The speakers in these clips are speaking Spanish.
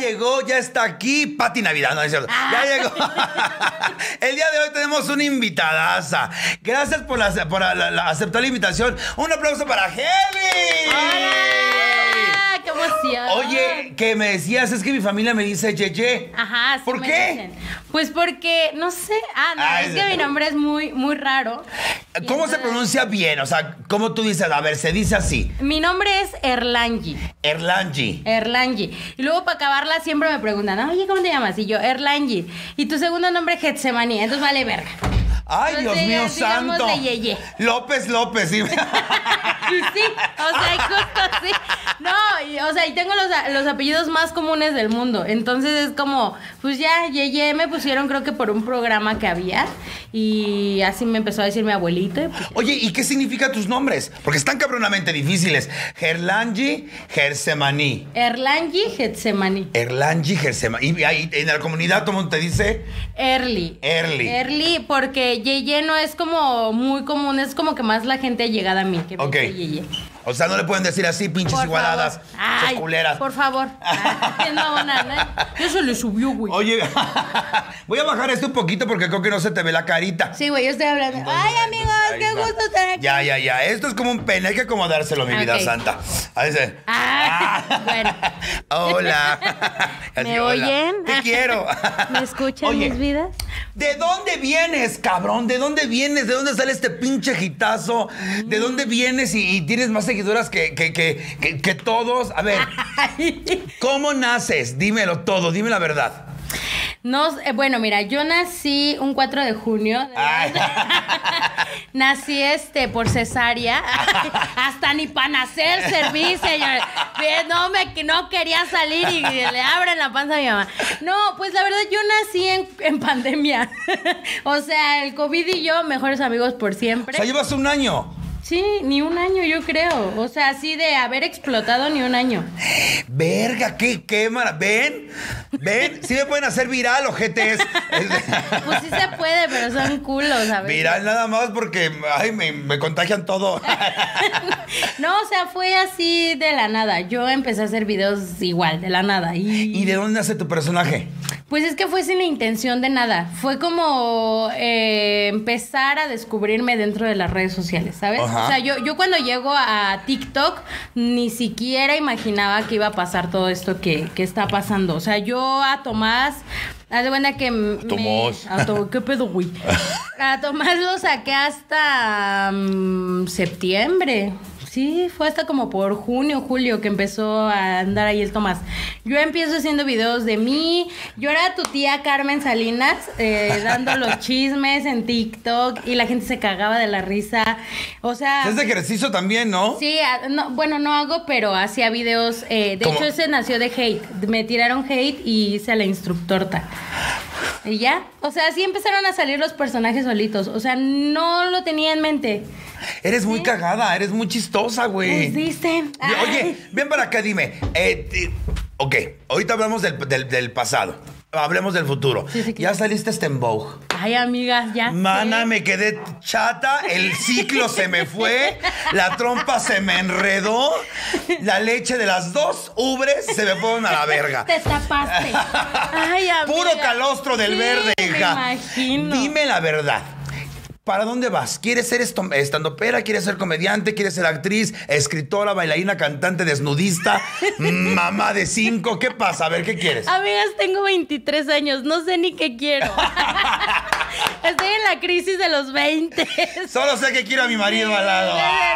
llegó, ya está aquí. Pati Navidad, no es cierto. Ya llegó. El día de hoy tenemos una invitadaza. Gracias por, la- por la- la- aceptar la invitación. Un aplauso para Heli. Oye, que me decías, es que mi familia me dice Yeye. Ajá, sí ¿Por me qué? dicen. Pues porque, no sé. Ah, no, Ay, es que mi nombre es muy, muy raro. ¿Cómo se pronuncia bien? O sea, ¿cómo tú dices? A ver, se dice así. Mi nombre es Erlangi. Erlangi. Erlangi. Y luego para acabarla siempre me preguntan, oye, ¿cómo te llamas? Y yo, Erlangi. Y tu segundo nombre, Getsemani. Entonces vale verga. Ay, Dios mío santo. de Yeye. López López, sí. Sí, o sea, justo así. No, y, o sea, y tengo los, los apellidos más comunes del mundo. Entonces es como, pues ya, Yeye me pusieron creo que por un programa que había. Y así me empezó a decir mi abuelito. y pues, Oye, ¿y qué significan tus nombres? Porque están cabronamente difíciles. Gerlangi, Gersemaní. Erlangi Getsemani. Erlangi, Gersemaní. Y ahí en la comunidad todo el mundo te dice Early. Early. Early, porque Yeye no es como muy común, es como que más la gente llegada a mí que me dice Yeye. O sea, no le pueden decir así, pinches Por igualadas, Ay, culeras. Por favor. Ay, no, no. Ya se le subió, güey. Oye, voy a bajar esto un poquito porque creo que no se te ve la carita. Sí, güey, yo estoy hablando. Ay, amigos, qué va. gusto estar aquí. Ya, ya, ya. Esto es como un pene, hay que acomodárselo, mi vida santa. Ahí se. Ah, bueno. Hola. Así, ¿Me hola. oyen? Te quiero. ¿Me escuchan Oye, mis vidas? ¿De dónde vienes, cabrón? ¿De dónde vienes? ¿De dónde sale este pinche hitazo? ¿De Mm. dónde vienes y, y tienes más seguidoras que, que, que, que- todos? A ver, ¿cómo naces? Dímelo todo, dime la verdad. No, eh, bueno, mira, yo nací un 4 de junio. Nací este por cesárea. Hasta ni para nacer serví, señor. No, me, no quería salir y le abren la panza a mi mamá. No, pues la verdad, yo nací en, en pandemia. o sea, el COVID y yo, mejores amigos por O siempre. sea, llevas un año. Sí, ni un año, yo creo. O sea, así de haber explotado ni un año. Verga, qué quémara. ¿Ven? ¿Ven? Sí me pueden hacer viral, ojetes. Pues sí se puede, pero son culos, ¿sabes? Viral nada más porque, ay, me, me contagian todo. No, o sea, fue así de la nada. Yo empecé a hacer videos igual, de la nada. Y, ¿Y de dónde nace tu personaje? pues es que fue sin intención de nada. Fue como eh, empezar a descubrirme dentro de las redes sociales, ¿sabes? Ajá. O sea, yo, yo cuando llego a TikTok ni siquiera imaginaba que iba a pasar todo esto que, que está pasando. O sea, yo a Tomás... Haz de cuenta que... Tomás. me- a To- ¿Qué pedo, güey? A Tomás lo saqué hasta mm, septiembre. Sí, fue hasta como por junio, julio que empezó a andar ahí el Tomás. Yo empiezo haciendo videos de mí. Yo era tu tía Carmen Salinas, eh, dando los chismes en TikTok y la gente se cagaba de la risa. O sea... Es de ejercicio también, ¿no? Sí, a- no, bueno, no hago, pero hacía videos. eh, de ¿Cómo? hecho, ese nació de hate. Me tiraron hate y hice a la instructorta. Y ya. O sea, así empezaron a salir los personajes solitos. O sea, no lo tenía en mente. Eres muy cagada, eres muy chistosa, güey. Pues dicen. Oye, ven para acá, dime. eh, ok, ahorita hablamos del, del- del pasado. Hablemos del futuro. Sí, sí, ya saliste este en Vogue. Ay, amigas, ya. Mana, sé. me quedé chata, el ciclo se me fue, la trompa se me enredó, la leche de las dos ubres se me fueron a la verga. Te tapaste. Ay, amiga. Puro calostro del Sí, verde, Me hija. imagino. Dime la verdad. ¿Para dónde vas? ¿Quieres ser estandopera? ¿Quieres ser comediante? ¿Quieres ser actriz, escritora, bailarina, cantante, desnudista, mamá de cinco? ¿Qué pasa? A ver, ¿qué quieres? Amigas, tengo 23 años, no sé ni qué quiero. Estoy en la crisis de los 20. Solo sé que quiero a mi marido al lado.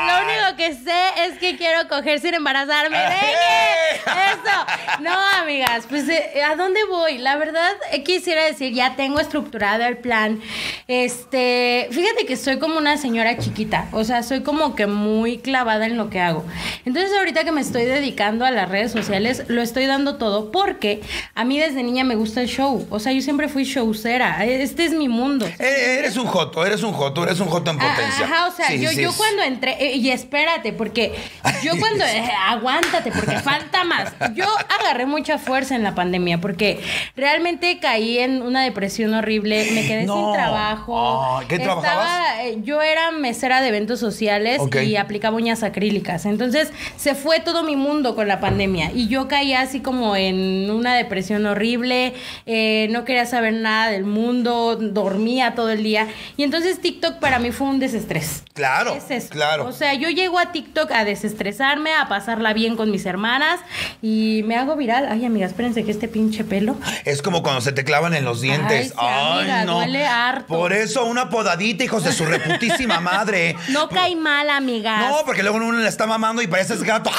Lo único que sé es que quiero coger sin embarazarme. ¡Eh! ¡Deje! Eso. No, amigas, pues eh, ¿a dónde voy? La verdad eh, quisiera decir, ya tengo estructurado el plan. Este, fíjate que soy como una señora chiquita, o sea, soy como que muy clavada en lo que hago. Entonces, ahorita que me estoy dedicando a las redes sociales, lo estoy dando todo porque a mí desde niña me gusta el show. O sea, yo siempre fui showcera. Este es mi mundo. Eh, Eres un joto, eres un joto, eres un joto en Ah, potencia. Ajá, o sea, Sí, yo, sí, yo sí. cuando entré, eh, y espérate, porque yo cuando, eh, aguántate, porque falta más. Yo agarré mucha fuerza en la pandemia porque realmente caí en una depresión horrible. Me quedé No. sin trabajo. Ay, ¿qué Estaba- trabajabas? eh, Yo era mesera de eventos sociales y aplicaba uñas acrílicas. Entonces se fue todo mi mundo con la pandemia y yo caí así como en una depresión horrible. eh, no quería saber nada del mundo, dormía todo el día. Y entonces TikTok para mí fue un desestrés. Claro, Es eso. claro. O sea, yo llego a TikTok a desestresarme, a pasarla bien con mis hermanas y me hago viral. Ay, amiga, espérense que este pinche pelo. Es como cuando se te clavan en los dientes. sí, amiga, duele harto. Por eso una podadita, hijos de su reputísima madre. No cae mal, amigas. No, porque luego uno le está mamando y pareces gato.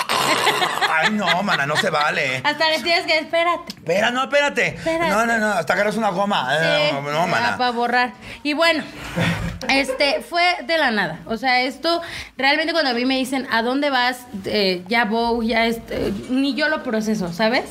Ay, no, mana, no se vale. Hasta le tienes que espérate. Espera, no, espérate. Espérate. No, no, no, hasta agarras una goma. Eh, No, no, mana. Para borrar. Y bueno, este fue de la nada. O sea, esto realmente cuando a mí me dicen a dónde vas, Eh, ya voy, ya este, ni yo lo proceso, ¿sabes?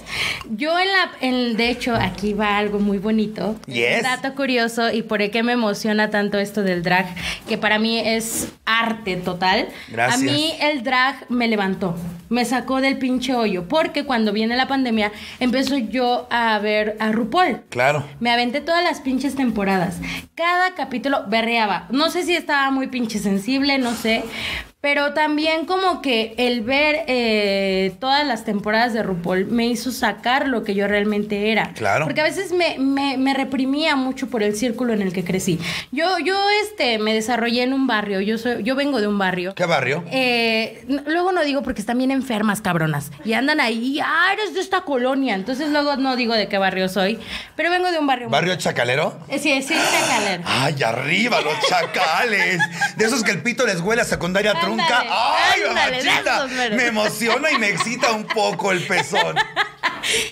Yo en la, en, de hecho, aquí va algo muy bonito. Yes. Un dato curioso y por qué me emociona tanto esto del drag, que para mí es arte total. Gracias. A mí el drag me levantó, me sacó del pinche hoyo, porque cuando viene la pandemia empezó yo a ver a RuPaul. Claro. Me aventé todas las pinches temporadas. Cada capítulo berreaba. No sé si estaba muy pinche sensible, no sé. Pero también como que el ver eh, todas las temporadas de RuPaul me hizo sacar lo que yo realmente era. Claro. Porque a veces me, me- me reprimía mucho por el círculo en el que crecí. Yo, yo este, me desarrollé en un barrio. Yo, soy, yo vengo de un barrio. ¿Qué barrio? Eh, luego no digo porque están bien enfermas, cabronas. Y andan ahí, ah, eres de esta colonia. Entonces luego no digo de qué barrio soy. Pero vengo de un barrio. muy- ¿Barrio Chacalero? Eh, sí, sí, chacalero. Ay, arriba, los chacales. De esos que el pito les huele a secundaria trunca. Ándale, Ay, ándale, mamachita. Me emociona y me excita un poco el pezón.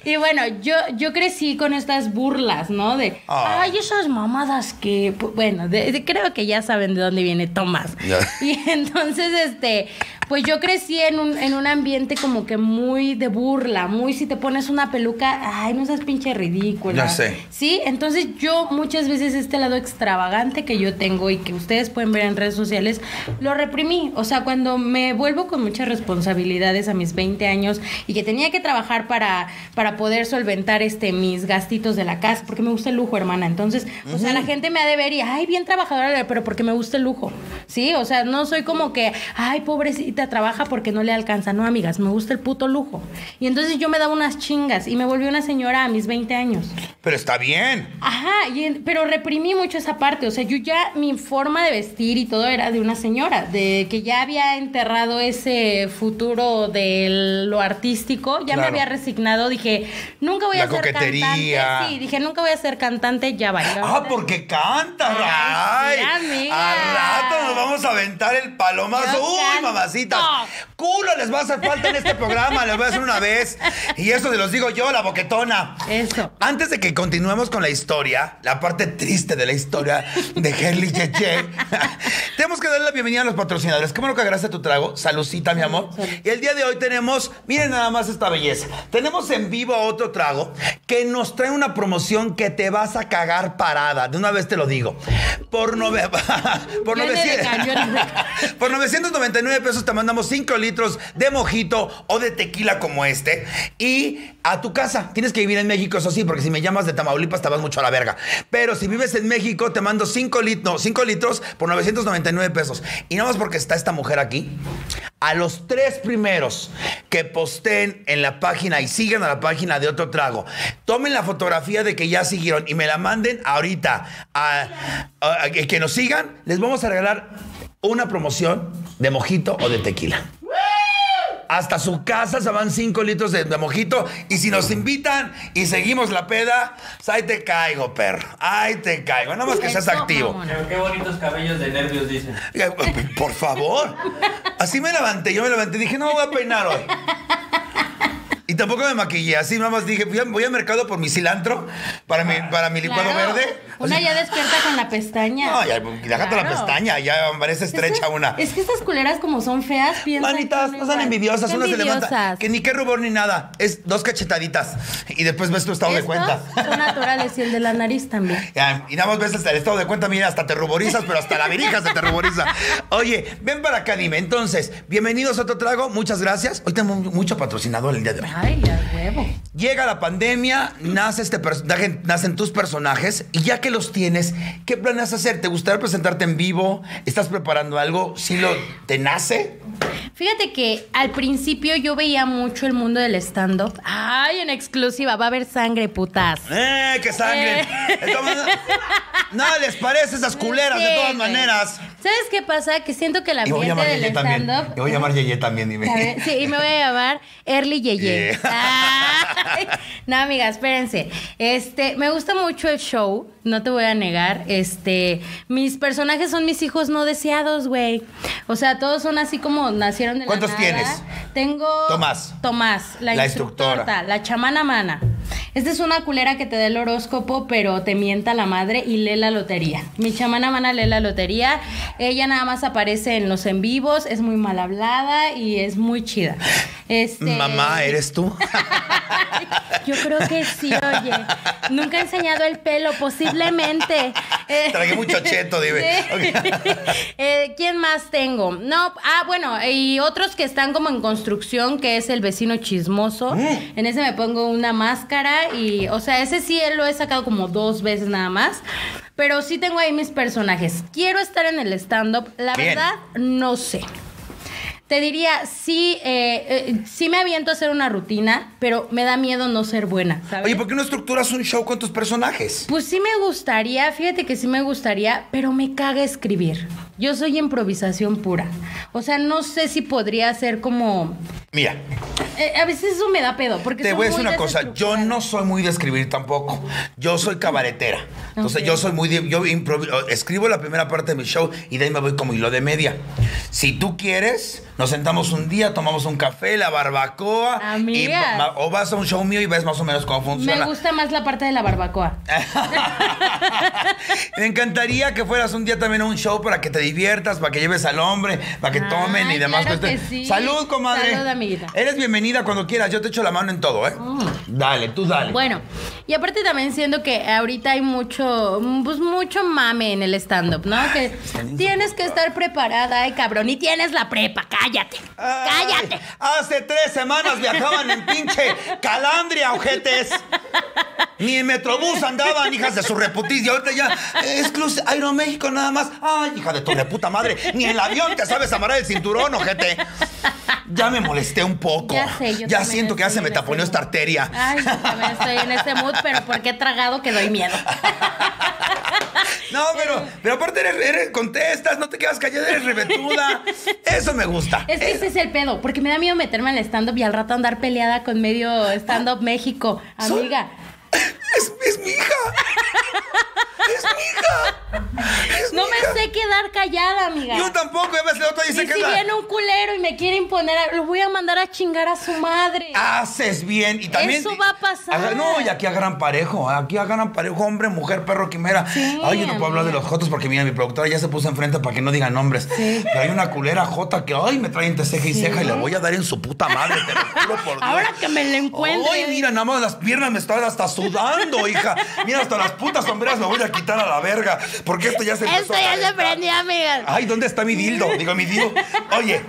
Y bueno, yo, yo crecí con estas burlas, ¿no? De, Ah. ay, esas mamadas que, bueno, de- de- creo que ya saben de dónde viene Tomás. Y entonces, este, pues yo crecí en un, en un ambiente como que muy de burla, muy si te pones una peluca, ay, no seas pinche ridícula. Ya sé. Sí, entonces yo muchas veces este lado extravagante que yo tengo y que ustedes pueden ver en redes sociales, lo reprimí. O sea, cuando me vuelvo con muchas responsabilidades a mis 20 años y que tenía que trabajar para, para poder solventar este mis gastitos de la casa, porque me gusta el lujo, hermana. Entonces, o sea, la gente me ha de ver y, ay, bien trabajadora, pero porque me gusta el lujo. Sí, o sea, no soy como que, ay, pobrecita, trabaja porque no le alcanza. No, amigas, me gusta el puto lujo. Y entonces yo me daba unas chingas y me volví una señora a mis 20 años. Pero está bien. Ajá, y en- pero reprimí mucho esa parte. O sea, yo ya, mi forma de vestir y todo era de una señora, de que ya había enterrado ese futuro de lo artístico, ya me había resignado. Dije, nunca voy La a ser coquetería. cantante. Sí, dije, nunca voy a ser cantante, ya va. Ah, porque canta, Ay, Ray. sí, amiga. Al rato nos vamos a aventar el palomazo. Uy, Culo les va a hacer falta en este programa. Les voy a hacer una vez. Y eso se los digo yo, la boquetona. Eso. Antes de que continuemos con la historia, la parte triste de la historia de Henry Cheche, tenemos que darle la bienvenida a los patrocinadores. Qué bueno que agarraste tu trago. Salucita, mi amor. Y el día de hoy tenemos, miren nada más esta belleza. Tenemos en vivo otro trago que nos trae una promoción que te vas a cagar parada. De una vez te lo digo. Por, nove- por, Viene de 900 cañón, de por 999 pesos te mandamos 5 litros de mojito o de tequila como este. Y a tu casa. Tienes que vivir en México, eso sí, porque si me llamas de Tamaulipas te vas mucho a la verga. Pero si vives en México, te mando 5 litros, 5 litros por 999 pesos. Y nada más porque está esta mujer aquí. A los tres primeros que posteen en la página y sigan a la página de otro trago, tomen la fotografía de que ya siguieron y me la manden ahorita a que nos sigan, les vamos a regalar una promoción de mojito o de tequila. Hasta su casa se van 5 litros de, de mojito. Y si nos invitan y seguimos la peda, pues ahí te caigo, perro. Ahí te caigo. Nada más que seas activo. Pero qué bonitos cabellos de nervios dicen. Eh, Por favor. Así me levanté. Yo me levanté y dije, no me voy a peinar hoy. Y tampoco me maquillé. Así nada más dije, voy, a- voy al mercado por mi cilantro para mi, para mi licuado Claro. verde. O Una ya despierta con la pestaña. No, ya, déjate la pestaña, ya parece estrecha una. Es que estas culeras como son feas, piensan Manitas, no sean envidiosas, una se levanta. Que ni qué rubor ni nada. Es dos cachetaditas. Y después ves tu estado de cuenta. son naturales y el de la nariz también. Ya, y nada más ves hasta el estado de cuenta, mira, hasta te ruborizas, pero hasta la virija se te ruboriza. Oye, ven para acá, dime. Entonces, bienvenidos a otro trago, muchas gracias. Hoy tenemos mucho patrocinador el día de hoy. Ay, a huevo. Llega la pandemia, nace este personaje, nacen tus personajes, y ya que los tienes, ¿qué planeas hacer? ¿Te gustaría presentarte en vivo? ¿Estás preparando algo? ¿Sí lo te nace? Fíjate que al principio yo veía mucho el mundo del stand-up. Ay, en exclusiva, va a haber sangre, putas. ¡Eh, qué sangre! Eh. Entonces, Nada les parece esas culeras de todas maneras. ¿Sabes qué pasa? Que siento que el Y voy a ambiente llamar del stand-up. Y voy a llamar Yeye también, dime. Sí, y me voy a llamar Early Yeye. Yeah. No, amiga, espérense. Este, me gusta mucho el show, no te voy a negar. Este, mis personajes son mis hijos no deseados, güey. O sea, todos son así como nacieron de la ¿Cuántos nada. tienes? Tengo Tomás. Tomás, la, La instructora, instructora. la chamana mana. Esta es una culera que te da el horóscopo, pero te mienta la madre y lee la lotería. Mi chamana mana lee la lotería. Ella nada más aparece en los en vivos, es muy mal hablada y es muy chida. Este, Mamá, ¿eres tú? Yo creo que sí, oye. Nunca he enseñado el pelo, posiblemente. Tragué mucho cheto, dime. Eh, ¿Quién más tengo? No, ah, bueno, y otros que están como en construcción, que es el vecino chismoso. Mm. En ese me pongo una máscara y, o sea, ese sí lo he sacado como dos veces nada más. Pero sí tengo ahí mis personajes. Quiero estar en el stand-up. La Bien. verdad, no sé. Te diría, sí, eh, eh, sí me aviento a hacer una rutina, pero me da miedo no ser buena, ¿sabes? Oye, ¿por qué no estructuras un show con tus personajes? Pues sí me gustaría, fíjate que sí me gustaría, pero me caga escribir. Yo soy improvisación pura. O sea, no sé si podría ser como... Mira, eh, a veces eso me da pedo, porque te voy a decir una cosa. Yo no soy muy de escribir tampoco. Yo soy cabaretera. Entonces yo soy muy de, yo escribo la primera parte de mi show y de ahí me voy como hilo de media. Si tú quieres, nos sentamos un día, tomamos un café, la barbacoa y Amigas. ma- o vas a un show mío y ves más o menos cómo funciona. Me gusta más la parte de la barbacoa. Me encantaría que fueras un día también a un show para que te diviertas, para que lleves al hombre, para que tomen y demás. claro cuestiones. que sí. Salud, comadre. Salud, amiguita. Eres bienvenida cuando quieras. Yo te echo la mano en todo, ¿eh? Dale, tú dale. Bueno, y aparte también siento que ahorita hay mucho, pues mucho mame en el stand-up, ¿no? Que tienes que estar preparada, ay cabrón, y tienes la prepa, cállate, Ay, cállate. hace tres semanas viajaban en pinche Calandria, ojetes. Ni en Metrobús andaban, hijas de su reputicia. Ahorita ya, exclusive, Aeroméxico nada más. Ay, hija de tu reputa madre. Ni en el avión te sabes amarrar el cinturón, ojete. Ya me molesté un poco. Ya sé, yo Ya siento que ya se me en taponeó ese esta arteria. Ay, yo también estoy en ese mood, pero porque he tragado que doy miedo. No, pero, pero aparte eres, eres- contestas, no te quedas callada, eres rebetuda. Eso me gusta. Es que ese es el pedo, porque me da miedo meterme al stand-up y al rato andar peleada con medio stand-up México. Soy- Amiga, Es, es mi hija. Es mi hija. Es no mi me sé quedar callada, amiga. Yo tampoco, ya ves, la otra y dice si que la- viene un culero y me quiere imponer, a- lo voy a mandar a chingar a su madre. Haces bien y también. Eso va a pasar. No, y aquí agarran parejo. Aquí agarran parejo, hombre, mujer, perro, quimera. Sí, Ay, yo no puedo hablar de los jotos porque mira, mi productora ya se puso enfrente para que no digan nombres. Pero hay una culera jota que, ay, me trae entre ceja y ceja y le voy a dar en su puta madre, te lo juro por Dios. Ahora que me la encuentre. Ay, mira, nada más las piernas me están hasta sudando, hija. Mira, hasta las putas sombreras me voy a quitar a la verga. Porque esto ya se empezó Esto a ya se prendió, amiga. Ay, ¿dónde está mi dildo? Digo, mi dildo. Oye,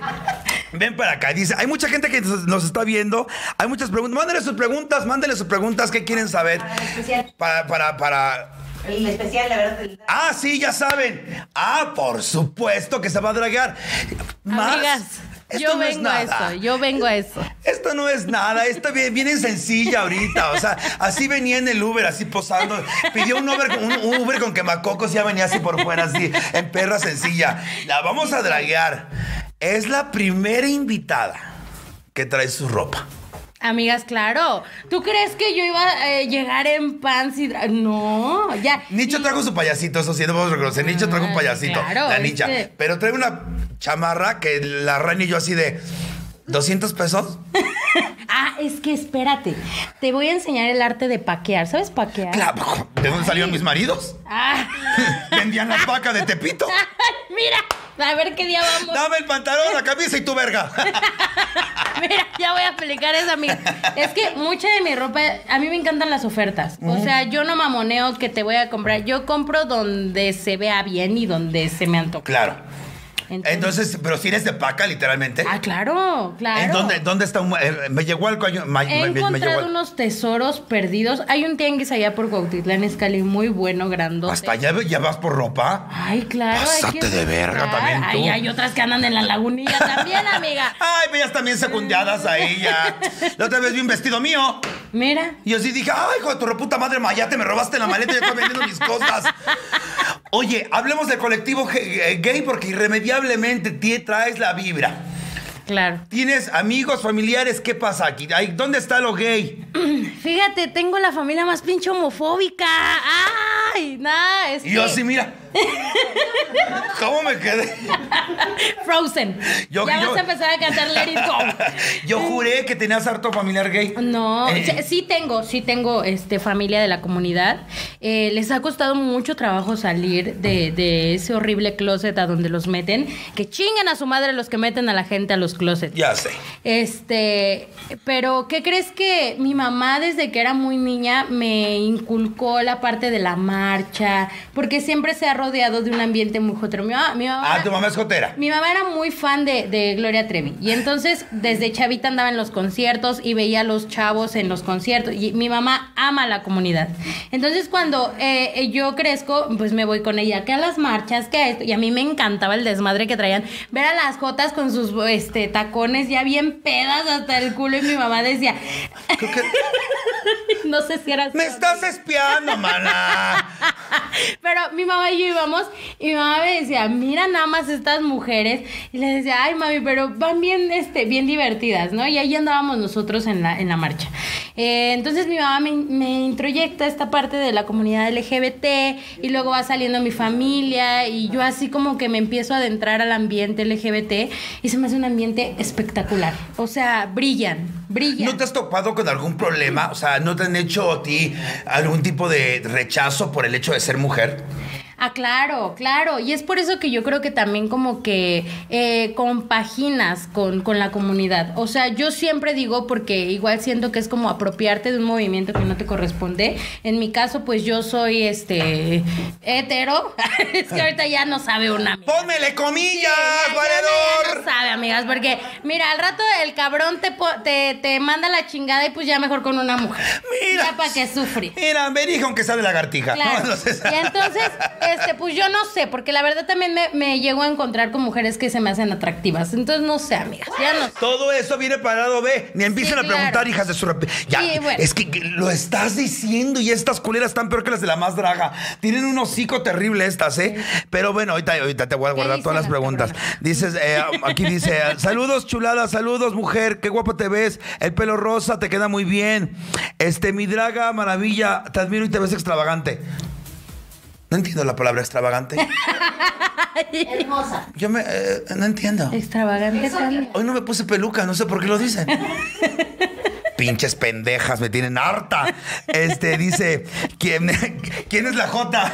ven para acá. Dice, hay mucha gente que nos está viendo. Hay muchas preguntas. Mándenle sus preguntas, mándenle sus preguntas. ¿Qué quieren saber? especial. Para, para, para... El especial, la verdad. el- Ah, sí, ya saben. Ah, por supuesto que se va a dragar. Más, Amigas, esto yo no es vengo a nada. eso, yo vengo a eso. Esto no es nada, esto viene, viene sencilla ahorita. O sea, así venía en el Uber, así posando. Pidió un Uber, con- un, Uber con quemacocos y ya venía así por fuera, así, en perra sencilla. La vamos a draguear. Es la primera invitada que trae su ropa. Amigas, claro. ¿Tú crees que yo iba a eh, llegar en pants y dra- No, ya. Nicho trajo su payasito, eso sí, no podemos reconocer. Nicho trajo un Ah, payasito, claro, la es nicha. Pero trae una chamarra que la Rani y yo así de. ¿200 pesos? Ah, es que espérate. Te voy a enseñar el arte de paquear. ¿Sabes paquear? Claro, ¿de dónde salieron mis maridos? Ah. Vendían las vacas de Tepito. Mira, a ver qué día vamos. Dame el pantalón, la camisa y tu verga. Mira, ya voy a explicar eso, amiga. Es que mucha de mi ropa, a mí me encantan las ofertas. O sea, yo no mamoneo que te voy a comprar. Yo compro donde se vea bien y donde se me antoja. Claro. Entonces, pero si eres de paca, literalmente. Ah, claro, claro. ¿En dónde, dónde está un, eh, me llegó algo? me- He me- me- me encontrado llegó- unos tesoros perdidos. Hay un tianguis allá por Cuautitlán Escali muy bueno, grandote. Hasta allá ya vas por ropa. Ay, claro. Pásate de verga también tú. Ay, hay otras que andan en la lagunilla también, amiga. Ay, bellas también secundadas ahí ya. La otra vez vi un vestido mío. Mira. Y yo sí dije, ay, hijo de tu reputa madre mayate, me robaste la maleta y ya estoy vendiendo mis cosas. Oye, hablemos del colectivo eh, gay porque irremediablemente ti- traes la vibra. Claro. Tienes amigos, familiares, ¿qué pasa aquí? Ay, ¿Dónde está lo gay? Fíjate, tengo la familia más pinche homofóbica. Ay, nada, es Y yo así, mira. ¿Cómo me quedé? Frozen. Yo- ya yo- vas a empezar a cantar Let It Go. Yo juré que tenías harto familiar gay. No, Eh, sí- sí tengo, sí tengo este, familia de la comunidad. Eh, les ha costado mucho trabajo salir de, de ese horrible closet a donde los meten. Que chinguen a su madre los que meten a la gente a los closets. Ya sé. Este, pero ¿qué crees que mi mamá desde que era muy niña me inculcó la parte de la marcha? Porque siempre se ha rodeado de un ambiente muy jotero. Mi mamá, mi mamá Ah, tu mamá es jotera. mi mamá era muy fan de, de Gloria Trevi y entonces desde chavita andaba en los conciertos y veía a los chavos en los conciertos y mi mamá ama la comunidad. Entonces cuando eh, eh, yo crezco, pues me voy con ella que a las marchas, que a esto y a mí me encantaba el desmadre que traían, ver a las jotas con sus este tacones ya bien pedas hasta el culo y mi mamá decía, Creo que- no sé si era Me estás espiando, mana. Pero mi mamá y yo íbamos y mi mamá me decía, mira nada más estas mujeres. Y le decía, ay mami, pero van bien, este, bien divertidas, ¿no? Y ahí andábamos nosotros en la, en la marcha. Eh, entonces mi mamá me, me introyecta esta parte de la comunidad LGBT y luego va saliendo mi familia y yo así como que me empiezo a adentrar al ambiente LGBT y se me hace un ambiente espectacular. O sea, brillan, brillan. ¿No te has topado con algún problema? O sea, ¿no te han hecho a ti algún tipo de rechazo por el hecho de ser mujer? Ah, claro, claro. Y es por eso que yo creo que también como que eh, compaginas con, con la comunidad. O sea, yo siempre digo, porque igual siento que es como apropiarte de un movimiento que no te corresponde. En mi caso, pues yo soy este hetero. es que ahorita ya no sabe una. amiga. ¡Pónmele comillas, Ya- ya- no sabe, amigas, porque mira, al rato el cabrón te, te, te manda la chingada y pues ya mejor con una mujer. Mira. Ya para que sufre. Mira, me dijo aunque sea de lagartija. Claro. No, entonces- Y entonces, este, pues yo no sé, porque la verdad también me, me llego a encontrar con mujeres que se me hacen atractivas. Entonces no sé, amigas. Ya no. Todo eso viene parado, ve. Ni empiecen Sí, a preguntar, hijas de su rep- Ya, Sí, bueno. es que, que lo estás diciendo y estas culeras están peor que las de la más draga. Tienen un hocico terrible estas, ¿eh? Pero bueno, ahorita, ahorita te voy a ¿Qué guardar todas las preguntas. Dices, eh, aquí dice, saludos chulada, saludos mujer, qué guapa te ves, el pelo rosa te queda muy bien. Este, mi draga maravilla, te admiro y te ves extravagante. No entiendo la palabra extravagante. Hermosa. Yo me, eh, no entiendo. Extravagante también. Hoy no me puse peluca, no sé por qué lo dicen. Pinches pendejas, me tienen harta. Este dice, ¿quién, ¿quién es la Jota?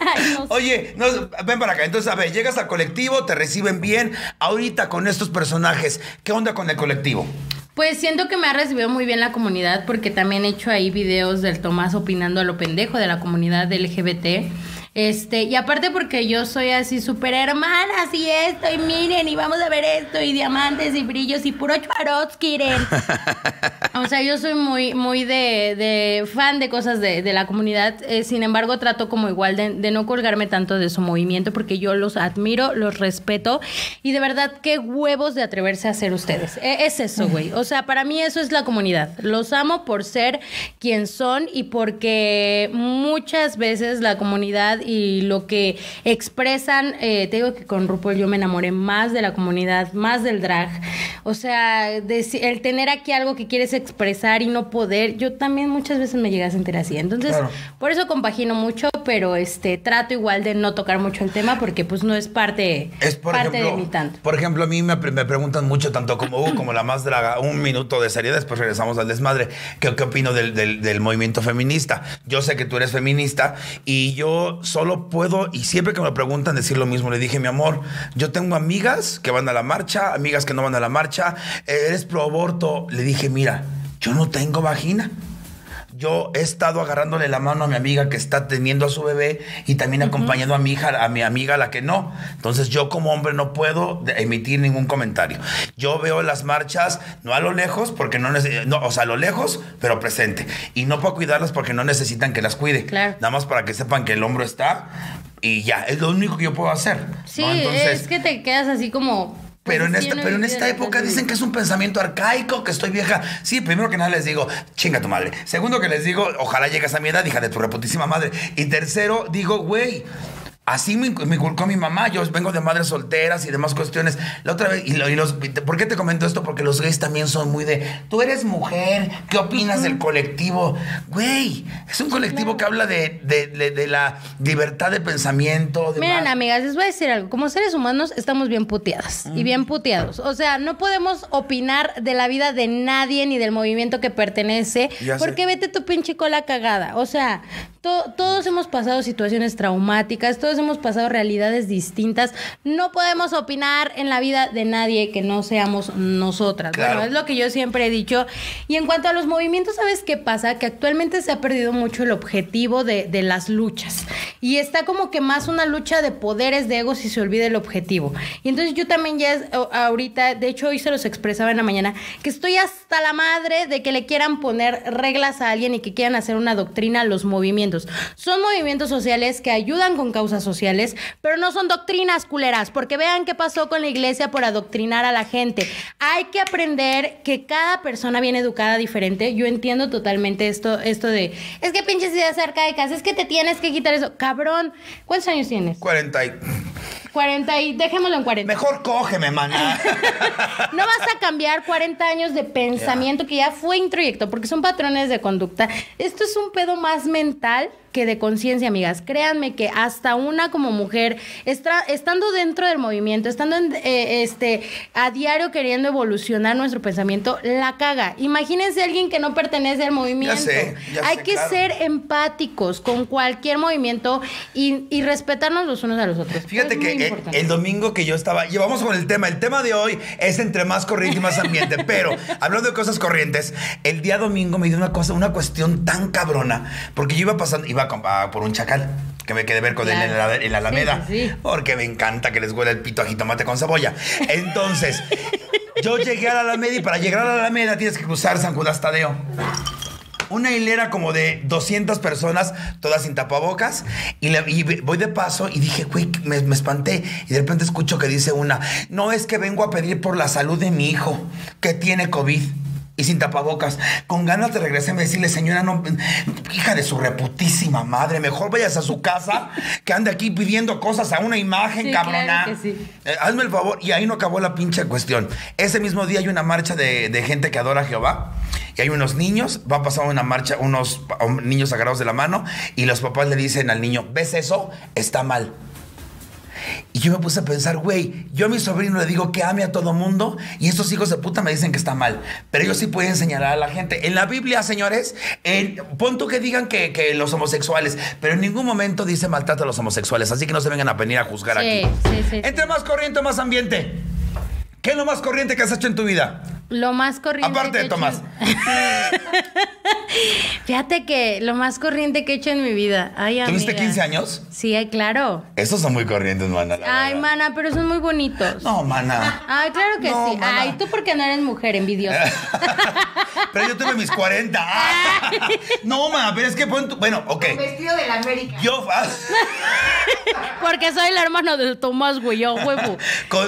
Ay, no sé. Oye, no, ven para acá. Entonces, a ver, llegas al colectivo, te reciben bien. Ahorita con estos personajes, ¿qué onda con el colectivo? Pues siento que me ha recibido muy bien la comunidad porque también he hecho ahí videos del Tomás opinando a lo pendejo de la comunidad LGBT. Este, y aparte porque yo soy así súper hermana, así esto, y miren, y vamos a ver esto, y diamantes, y brillos, y puro Charotsky, O sea, yo soy muy, muy de, de fan de cosas de, de la comunidad. eh, sin embargo, trato como igual de, de no colgarme tanto de su movimiento porque yo los admiro, los respeto. Y de verdad, qué huevos de atreverse a ser ustedes. E- es eso, güey. O sea, para mí eso es la comunidad. Los amo por ser quien son y porque muchas veces la comunidad y lo que expresan, eh, te digo que con RuPaul yo me enamoré más de la comunidad, más del drag. O sea, el tener aquí algo que quieres expresar y no poder, yo también muchas veces me llegué a sentir así. Entonces, Claro. por eso compagino mucho, pero este trato igual de no tocar mucho el tema porque pues no es parte, Es por parte ejemplo, de mi tanto. Por ejemplo, a mí me, me preguntan mucho, tanto como Hugo, como la más draga, un minuto de seriedad, después regresamos al desmadre. ¿Qué, qué opino del, del- del movimiento feminista? Yo sé que tú eres feminista y yo solo puedo, y siempre que me preguntan, decir lo mismo. Le dije, mi amor, yo tengo amigas que van a la marcha, amigas que no van a la marcha, eres pro aborto. Le dije, mira, yo no tengo vagina. Yo he estado agarrándole la mano a mi amiga que está teniendo a su bebé y también acompañando a mi hija, a mi amiga, la que no. Entonces yo como hombre no puedo emitir ningún comentario. Yo veo las marchas no a lo lejos, porque no, no o sea, a lo lejos, pero presente. Y no para cuidarlas porque no necesitan que las cuide. Claro. Nada más para que sepan que el hombro está y ya, es lo único que yo puedo hacer. ¿no? Sí, Entonces, es que te quedas así como... pero en pues, esta, pero en esta época dicen que es un pensamiento arcaico, que estoy vieja. Sí, primero que nada les digo, chinga tu madre. Segundo que les digo, ojalá llegues a mi edad, hija de tu reputísima madre. Y tercero, digo, güey. Así me, me inculcó mi mamá. Yo vengo de madres solteras y demás cuestiones. La otra vez, y, lo- y los, ¿por qué te comento esto? Porque los gays también son muy de, tú eres mujer, ¿qué opinas del colectivo? Güey, es un colectivo que habla de, de- de- de la libertad de pensamiento. de Miren, amigas, les voy a decir algo. Como seres humanos estamos bien puteadas y bien puteados. O sea, no podemos opinar de la vida de nadie ni del movimiento que pertenece. Ya sé. porque vete tu pinche cola cagada. O sea, to- todos hemos pasado situaciones traumáticas, todos hemos pasado realidades distintas. No podemos opinar en la vida de nadie que no seamos nosotras. Claro. Bueno, es lo que yo siempre he dicho. Y en cuanto a los movimientos, ¿sabes qué pasa? Que actualmente se ha perdido mucho el objetivo de, de las luchas. Y está como que más una lucha de poderes, de egos y se olvida el objetivo. Y entonces yo también ya es- ahorita, de hecho hoy se los expresaba en la mañana, que estoy hasta la madre de que le quieran poner reglas a alguien y que quieran hacer una doctrina a los movimientos. Son movimientos sociales que ayudan con causas sociales, pero no son doctrinas culeras, porque vean qué pasó con la iglesia por adoctrinar a la gente. Hay que aprender que cada persona viene educada diferente. Yo entiendo totalmente esto, esto de, es que pinches ideas arcaicas, es que te tienes que quitar eso. Cabrón, ¿cuántos años tienes? 40 y... 40 y dejémoslo en 40. Mejor cógeme, maná. No vas a cambiar 40 años de pensamiento que ya fue introyecto, porque son patrones de conducta. Esto es un pedo más mental Nepal que de conciencia, amigas. Créanme que hasta una como mujer, estra- estando dentro del movimiento, estando en, eh, este, a diario queriendo evolucionar nuestro pensamiento, la caga. Imagínense a alguien que no pertenece al movimiento. sé, ya Hay sé, que claro. ser empáticos con cualquier movimiento y, y respetarnos los unos a los otros. Fíjate Es que eh, el domingo que yo estaba, y vamos con el tema, el tema de hoy es entre más corriente y más ambiente, pero hablando de cosas corrientes, el día domingo me dio una cosa, una cuestión tan cabrona, porque yo iba pasando, iba con- a por un chacal. Que me quedé ver con él en la, en la Claro. Alameda. Sí, sí, sí. Porque me encanta que les huele el pito a jitomate con cebolla. Entonces, yo llegué a la Alameda y para llegar a la Alameda tienes que cruzar San Judas Tadeo. Una hilera como de 200 personas, todas sin tapabocas. Y, le- y voy de paso y dije, güey, me, me espanté. Y de repente escucho que dice una, no es que vengo a pedir por la salud de mi hijo, que tiene COVID. Y sin tapabocas. Con ganas de regresarme y decirle, señora, no, hija de su reputísima madre, mejor vayas a su casa que ande aquí pidiendo cosas a una imagen, Sí, cabrona. claro que sí. Eh, hazme el favor. Y ahí no acabó la pinche cuestión. Ese mismo día hay una marcha de, de gente que adora a Jehová. Y hay unos niños, va a pasar una marcha, unos niños agarrados de la mano. Y los papás le dicen al niño, ¿ves eso? Está mal. Y yo me puse a pensar, güey, yo a mi sobrino le digo que ame a todo mundo y estos hijos de puta me dicen que está mal. Pero ellos sí pueden señalar a la gente. En la Biblia, señores, en, pon tú que digan que, que los homosexuales, pero en ningún momento dice maltrata a los homosexuales. Así que no se vengan a venir a juzgar Sí, aquí. sí, sí, Entre más corriente, más ambiente. ¿Qué es lo más corriente que has hecho en tu vida? Lo más corriente. Aparte de hecho- Tomás. Fíjate que lo más corriente que he hecho en mi vida. Ay, ¿Tuviste amiga. 15 años? Sí, claro. Esos son muy corrientes, mana. Ay, verdad. mana, pero son muy bonitos. No, mana. Ay, claro que No, sí. mana. Ay, tú porque no eres mujer envidiosa. pero yo tuve mis 40. Ah. No, mana, pero es que pon tu... Bueno, ok. Vestido de la América. Yo... ah, porque soy la hermana de Tomás, güey, yo, huevo.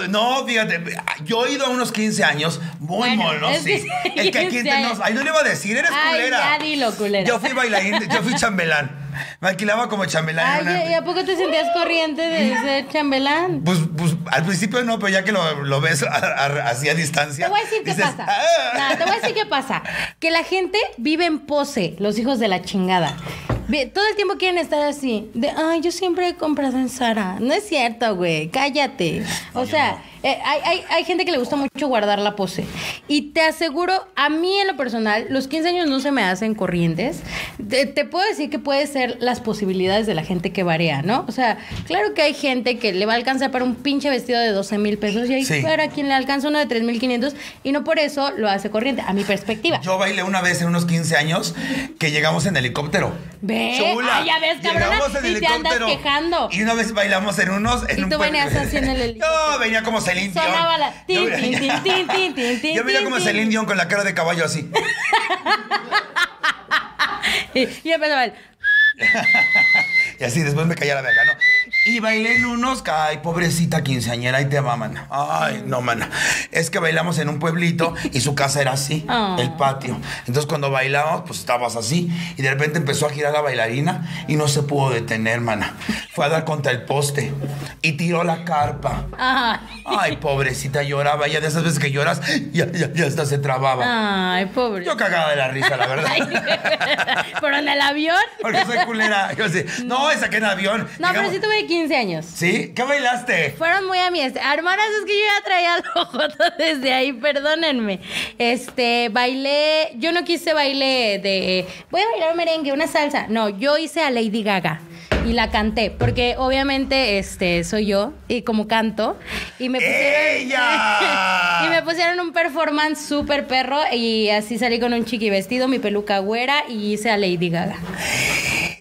No, fíjate, yo he ido a unos 15 años, muy Bueno, monos, sí. Es que aquí 15 entre nos, ay, no le iba a decir, eres Ay, culera. ya dilo, culera. Yo fui bailarín, yo fui chambelán. Me alquilaba como chambelán. una- Ay, ¿y a poco te sentías corriente de ser chambelán? Pues, pues al principio no, pero ya que lo, lo ves a- a- así a distancia. Te voy a decir qué pasa. "Ah". No, te voy a decir qué pasa. Que la gente vive en pose, los hijos de la chingada. Todo el tiempo quieren estar así. De, ay, yo siempre he comprado en Sara. No es cierto, güey. Cállate. O sea, eh, hay, hay- hay gente que le gusta mucho guardar la pose. Y te aseguro, a mí en lo personal, los 15 años no se me hacen corrientes. Te, te puedo decir que puede ser las posibilidades de la gente que varía, ¿no? O sea, claro que hay gente que le va a alcanzar para un pinche vestido de 12 mil pesos y hay Sí. para quien le alcanza uno de 3.500 y no por eso lo hace corriente, a mi perspectiva. Yo bailé una vez en unos 15 años que llegamos en helicóptero. Ve, Chula, ah, ya ves, cabrona, llegamos en y te andas quejando. Y una vez bailamos en unos. En Y tú venías así en el helicóptero. Yo venía como Celine Dion. Sonaba la tin, tin, tin, tin, tin, tin, Yo venía tin, como. Celine Dion con la cara de caballo así. Y, y empezaba el... Y así después me caía la verga, ¿no? Y bailé en unos, ay, pobrecita quinceañera, ahí te va, mana. Ay, no, mana. Es que bailamos en un pueblito y su casa era así, Ah. el patio. Entonces cuando bailábamos, pues estabas así. Y de repente empezó a girar la bailarina y no se pudo detener, mana. Fue a dar contra el poste y tiró la carpa. Ay, Ay, pobrecita, lloraba. Ya de esas veces que lloras, ya, ya, ya hasta se trababa. ay, pobre. Yo cagaba de la risa, la verdad. Ay, Pero en el avión. Porque soy culera. Yo así, no, esa que en avión. No, pero sí tuve 15 años. ¿Sí? ¿Qué bailaste? Fueron muy a mi este. Hermanas, es que yo ya traía los ojos desde ahí, perdónenme. Este, bailé, yo no quise baile de, voy a bailar un merengue, una salsa. No, yo hice a Lady Gaga y la canté, porque obviamente, este, soy yo y como canto y me pusieron, ¡Ella! y me pusieron un performance súper perro y así salí con un chiqui vestido, mi peluca güera y hice a Lady Gaga.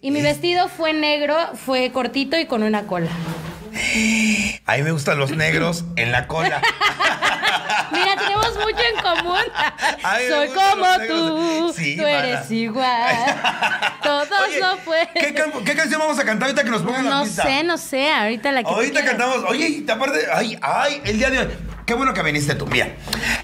Y mi vestido fue negro, fue cortito y con una cola. A mí me gustan los negros en la cola. Mira, tenemos mucho en común. Soy como tú, Sí, tú mana. eres igual. Todos Oye, lo pueden. ¿qué, can- qué canción vamos a cantar ahorita que nos pongan la No pista? sé, no sé, ahorita la que Ahorita cantamos. Oye, y aparte, ay, ay, el día de hoy. Qué bueno que viniste tú. Mira,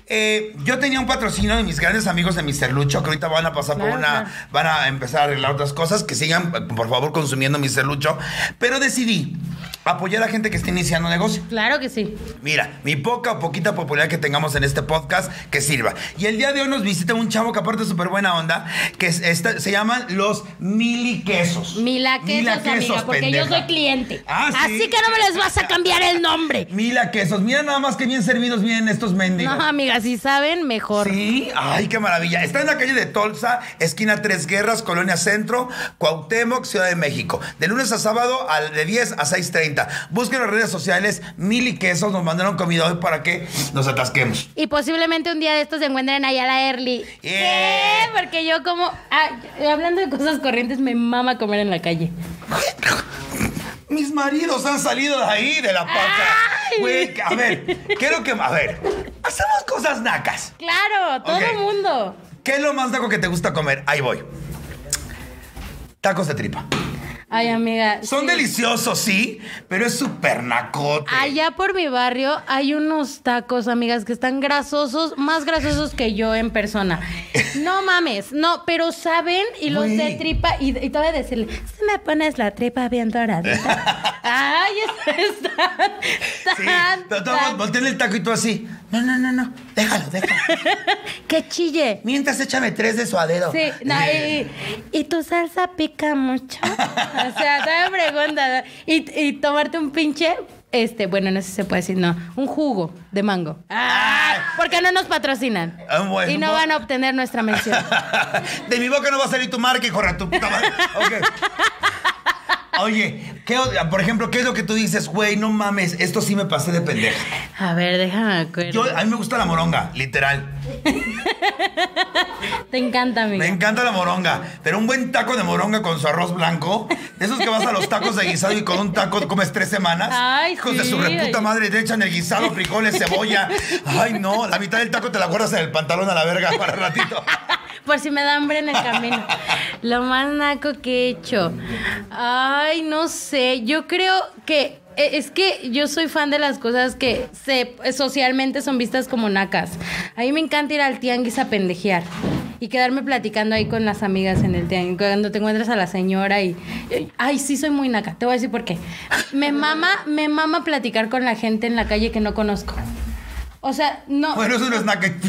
eh, yo tenía un patrocinio de mis grandes amigos de Mr. Lucho, que ahorita van a pasar Claro, por una. claro. Van a empezar a arreglar otras cosas. Que sigan, por favor, consumiendo Mr. Lucho. Pero decidí apoyar a gente que está iniciando negocio. Claro que sí. Mira, mi poca o poquita popularidad que tengamos en este podcast que sirva. Y el día de hoy nos visita un chavo que aparte es súper buena onda, que es- se llaman los mili quesos. Mila quesos, amiga, porque pendeja. yo soy cliente. Ah, sí. Así que no me les vas a cambiar el nombre. Mila quesos. Mira nada más que bien servidos vienen estos mendigos. No, amiga, si saben, mejor. Sí, ay, qué maravilla. Está en la calle de Tolsa, esquina Tres Guerras, Colonia Centro, Cuauhtémoc, Ciudad de México. De lunes a sábado al de 10 a 6.30. Busquen las redes sociales Mili Quesos, nos mandaron comida hoy para que nos atasquemos. Y posiblemente un día de estos se encuentren allá la Early. Yeah. ¿Qué? Porque yo como... ah, hablando de cosas corrientes, me mama comer en la calle. Mis maridos han salido de ahí, de la paca. Güey, a ver, ¿qué es lo que... A ver, hacemos cosas nacas. Claro, todo el mundo. ¿Qué es lo más naco que te gusta comer? Ahí voy. Tacos de tripa. Ay, amiga. Son sí. deliciosos, sí, pero es súper nacote. Allá por mi barrio hay unos tacos, amigas, que están grasosos, más grasosos que yo en persona. No mames, no, pero saben y los de tripa, y, y te voy a decirle, si me pones la tripa bien doradita. Ay, están, Sí, tan, voltean el taco y tú así. No, no, no, no. Déjalo, déjalo. que chille. Mientras échame tres de suadero. Sí, no, y, y tu salsa pica mucho. O sea, te me pregunta. Y, y tomarte un pinche, este, bueno, no sé si se puede decir, no, un jugo de mango. Ah, porque no nos patrocinan. Ah, bueno, y no van a obtener nuestra mención. de mi boca no va a salir tu marca, hijo de tu puta madre. Ok. Oye, ¿qué, o- por ejemplo, ¿qué es lo que tú dices, güey? No mames, esto sí me pasé de pendeja. A ver, déjame acuerdo. Yo, a mí me gusta la moronga, literal. Te encanta, amiga. Me encanta la moronga, pero un buen taco de moronga con su arroz blanco, esos que vas a los tacos de guisado y con un taco comes tres semanas. Ay, Hijos de su reputa madre, te echan el guisado, frijoles, cebolla. Ay, no, la mitad del taco te la guardas en el pantalón a la verga para ratito. Por si me da hambre en el camino. Lo más naco que he hecho. Ay, no sé. Yo creo que. eh, Es que yo soy fan de las cosas que se, socialmente son vistas como nacas. A mí me encanta ir al tianguis a pendejear. y quedarme platicando ahí con las amigas en el tianguis. Cuando te encuentras a la señora y. Ay, sí, soy muy naca. Te voy a decir por qué. Me mama, me mama platicar con la gente en la calle que no conozco. O sea, no. Bueno, eso no es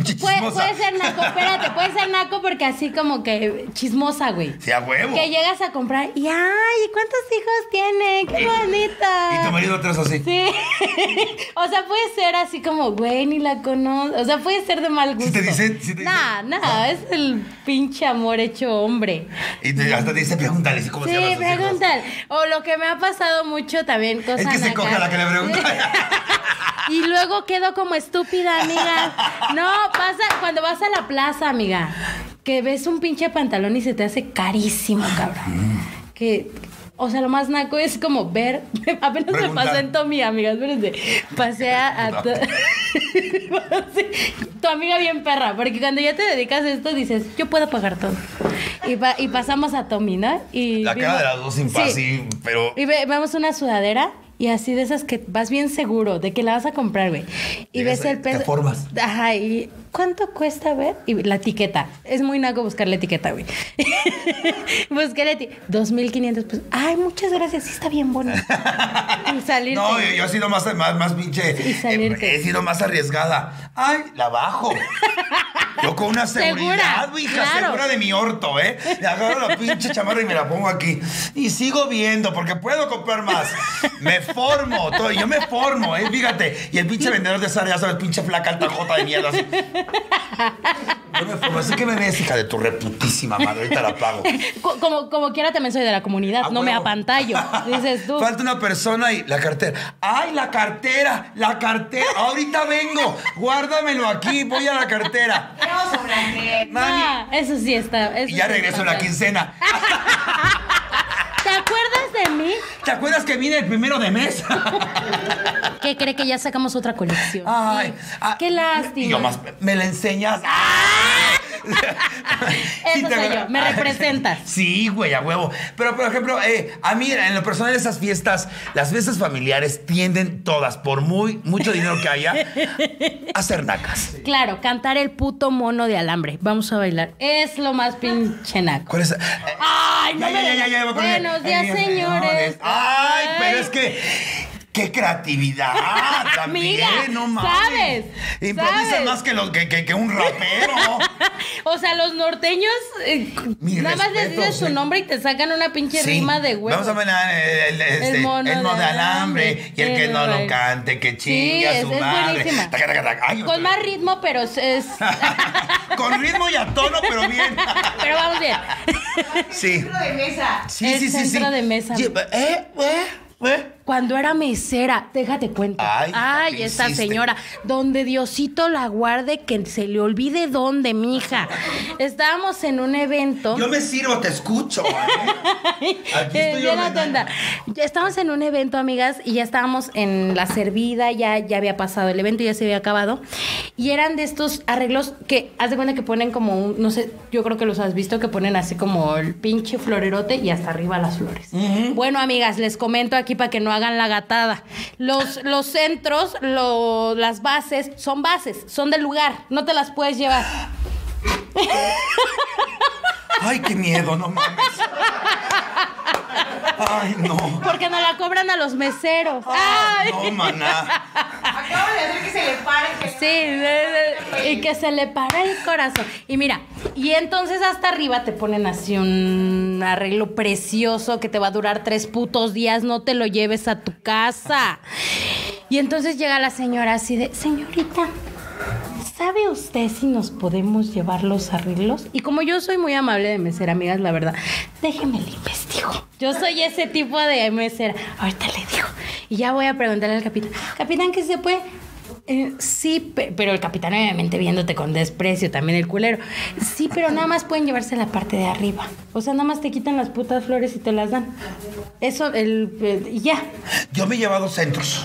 chismosa. puede ser naco, espérate, puede ser naco porque así como que chismosa, güey. Sí, a huevo. Que llegas a comprar y ¡ay! ¿Cuántos hijos tiene? ¡Qué bonita! Y tu marido atrás así. Sí. o sea, puede ser así como, güey, ni la conozco. O sea, puede ser de mal gusto. Si te dicen- si te Nah, dicen- nah, es el pinche amor hecho hombre. Y te- hasta te dice, pregúntale ¿sí, cómo Sí, se llaman sus hijos?" preguntan. O lo que me ha pasado mucho también, cosas Es que se coge a la que le pregunta. Y luego quedo como estúpida, amiga. No, pasa cuando vas a la plaza, amiga. Que ves un pinche pantalón y se te hace carísimo, cabrón. Que, o sea, lo más naco es como ver. Apenas me Preguntar. pasó en Tommy, amiga. Espérense. Pasé a. a tu amiga bien perra. Porque cuando ya te dedicas a esto, dices, yo puedo pagar todo. Y, pa- y pasamos a Tommy, ¿no? Y La cara vimos- de las dos sin paz, sí, pero. y ve- vemos una sudadera y así de esas que vas bien seguro de que la vas a comprar, güey. Y Llegas ves el te peso. formas. Ajá, y ¿cuánto cuesta ver? Y la etiqueta. Es muy naco buscar la etiqueta, güey. Busqué la etiqueta. 2500 pues. Ay, muchas gracias. Sí está bien bonito. y salirte. No, yo, yo he sido más, más, más pinche. Y salirte. He, he sido más arriesgada. Ay, la bajo. Yo con una seguridad, Segura, hija, claro. segura de mi orto, ¿eh? Le agarro la pinche chamarra y me la pongo aquí. Y sigo viendo, porque puedo comprar más. Me formo, todo, yo me formo, ¿eh? Fíjate. Y el pinche vendedor de Sara, ya sabes, pinche flaca alta jota de mierda. Así. Yo me formo. Así que me ves, hija de tu reputísima madre. Ahorita la pago. Co- Como, como quiera también soy de la comunidad, A no me apantallo. Dices tú. Falta una persona y la cartera. ¡Ay, la cartera! ¡La cartera! Ahorita vengo. Guárdamelo aquí. Voy a la cartera. Tenemos un ángel. Mami. Ah, eso sí está. eso Y ya sí regreso está en la quincena. ¿Te acuerdas de mí? ¿Te acuerdas que vine el primero de mes? ¿Qué cree que ya sacamos otra colección? Ay, Sí. ah, Qué lástima. Y yo más, ¿me la enseñas? Eso soy yo, me representas. Sí, güey, a huevo. Pero, por ejemplo, eh, a mí, en lo personal, esas fiestas, las fiestas familiares tienden todas, por muy mucho dinero que haya, a ser nacas. Claro, cantar el puto mono de alambre. Vamos a bailar. Es lo más pinche naco. ¿Cuál es? Eh, Ay, no ya, me ya, ya, ya, ya, me acordé. Buenos días, señores. Ay, pero es que. ¡Qué creatividad! También, Amiga, no mames. sabes, Improvisan sabes. más que, los, que, que, que un rapero. O sea, los norteños eh, nada más les dices su nombre y te sacan una pinche Sí. rima de huevo. Vamos a ver eh, el, el, este, El mono el mono de alambre. alambre. Y el que no lo cante, que Sí, chingue a su es madre. buenísima. Taca, taca, taca. Ay, Con más ritmo, pero es... Con ritmo y a tono, pero bien. pero vamos bien. Sí. Centro de mesa. Sí, sí, sí, centro de mesa. ¿Eh? ¿Eh? ¿Eh? Cuando era mesera, déjate cuento. Ay, Ay, ¿qué esta señora, donde Diosito la guarde, que se le olvide dónde, mija. Estábamos en un evento. Yo me sirvo, te escucho. ¿eh? Aquí estoy. Ya Estábamos en un evento, amigas, y ya estábamos en la servida, ya, ya había pasado el evento, ya se había acabado. Y eran de estos arreglos que, haz de cuenta que ponen como un, no sé, yo creo que los has visto, que ponen así como el pinche florerote y hasta arriba las flores. Bueno, amigas, les comento aquí para que no hagan la gatada. Los, los centros, lo- las bases, son bases, son del lugar, no te las puedes llevar. Ay, qué miedo, no mames. Ay, no. Porque no la cobran a los meseros. Ay, Ay. no, maná. Acabo de hacer que se le pare. Que Sí, de- de- y que se le para el corazón. Y mira, y entonces hasta arriba te ponen así un arreglo precioso que te va a durar tres putos días, no te lo lleves a tu casa. Y entonces llega la señora así de, señorita, ¿sabe usted si nos podemos llevar los arreglos? Y como yo soy muy amable de mesera, amigas, la verdad, déjeme le investigo. Yo soy ese tipo de mesera. Ahorita le digo. Y ya voy a preguntarle al capitán, capitán, ¿qué se puede? Eh, sí, pe- pero el capitán obviamente viéndote con desprecio, también el culero. Sí, pero nada más pueden llevarse la parte de arriba. O sea, nada más te quitan las putas flores y te las dan. Eso, el, el- y ya. Yo me he llevado centros.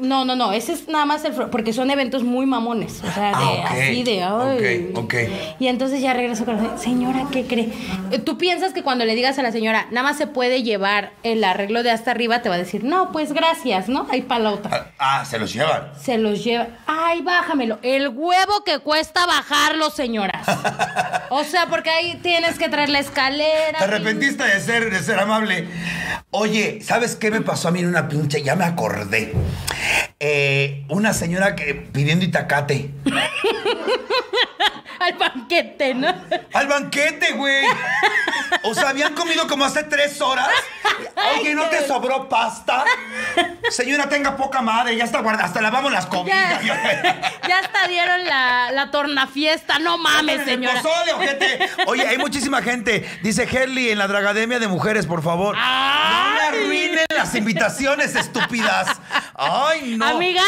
No, no, no, ese es nada más el... Porque son eventos muy mamones, o sea, de Ah, ok. así de... Ay. Ok, ok. Y entonces ya regreso con la señora, ¿qué cree? Eh, Tú piensas que cuando le digas a la señora, nada más se puede llevar el arreglo de hasta arriba, te va a decir, no, pues gracias, ¿no? Ahí para la otra. Ah, ah, se los llevan. Se los lleva. Ay, bájamelo. El huevo que cuesta bajarlo, señoras. O sea, porque ahí tienes que traer la escalera. Te arrepentiste de ser, de ser amable. Oye, ¿sabes qué me pasó a mí en una pinche? Ya me acordé. Eh, una señora que pidiendo itacate. Al banquete, ¿no? Al banquete, güey. O sea, habían comido como hace tres horas. Oye, ¿no te sobró pasta? Señora, tenga poca madre, ya está guardada. Hasta lavamos las Ya, cobijas. ya hasta dieron la, la tornafiesta. No mames, señora. pozole, ojete. Oye, hay muchísima gente. Dice Herley en la Dragademia de Mujeres, por favor. No me las invitaciones, estúpidas. Ay, no. Amigas,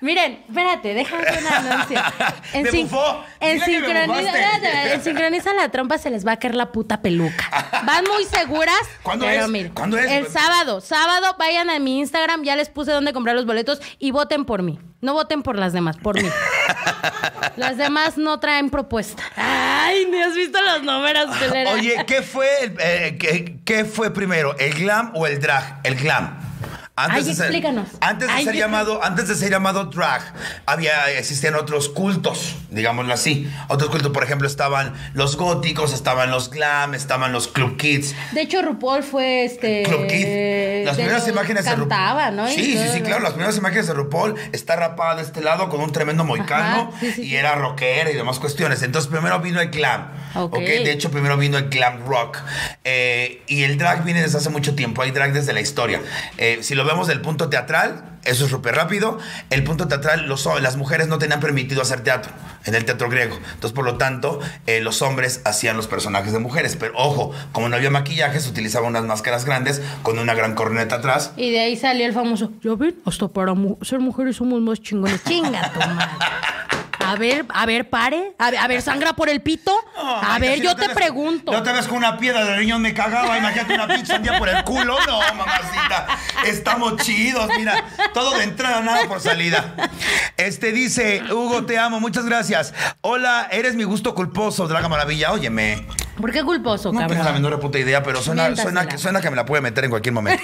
miren, espérate, déjame hacer un anuncio. Me sin-. En, sincroniza, en sincroniza la trompa se les va a caer la puta peluca. Van muy seguras. ¿Cuándo pero es? miren, ¿Cuándo es? El sábado. Sábado vayan a mi Instagram, ya les puse dónde comprar los boletos y voten por mí. No voten por las demás, por mí. las demás no traen propuesta. Ay, ni has visto los números, culera. Oye, ¿qué fue, eh, qué, qué fue primero, el glam o el drag? El elle clame. Glam. Ay, de ser- explícanos. antes de Ay, ser yo- llamado, antes de ser llamado drag, había existían otros cultos, digámoslo así. Otros cultos, por ejemplo, estaban los góticos, estaban los glam, estaban los club kids. De hecho, RuPaul fue este. Club Kid. Las primeras imágenes de RuPaul. ¿no? Sí, sí, todo, sí, ¿no? claro. Las primeras imágenes de RuPaul está rapada de este lado con un tremendo moicano Ajá, sí, sí, y sí. era rockera y demás cuestiones. Entonces, primero vino el glam. Ok. ok. De hecho, primero vino el glam rock. Eh, y el drag viene desde hace mucho tiempo. Hay drag desde la historia. Eh, si lo vemos del punto teatral, eso es súper rápido. El punto teatral, los, las mujeres no tenían permitido hacer teatro en el teatro griego. Entonces, por lo tanto, eh, los hombres hacían los personajes de mujeres. Pero ojo, como no había maquillaje, se utilizaban unas máscaras grandes con una gran corneta atrás. Y de ahí salió el famoso, ya ven, hasta para mu- ser mujeres somos más chingones. Chinga tu madre. A ver, a ver, pare. A ver, a ver, sangra por el pito. A ver, si yo no te ves- pregunto. No te ves con una piedra de riñón me cagaba. Imagínate una pinche sandía por el culo. No, mamacita. Estamos chidos. Mira, todo de entrada, nada por salida. Este dice, Hugo, te amo. Muchas gracias. Hola, eres mi gusto culposo, Draga Maravilla. Óyeme. ¿Por qué culposo, No cabrón? tengo la menor puta idea, pero suena, suena, que- suena que me la puede meter en cualquier momento.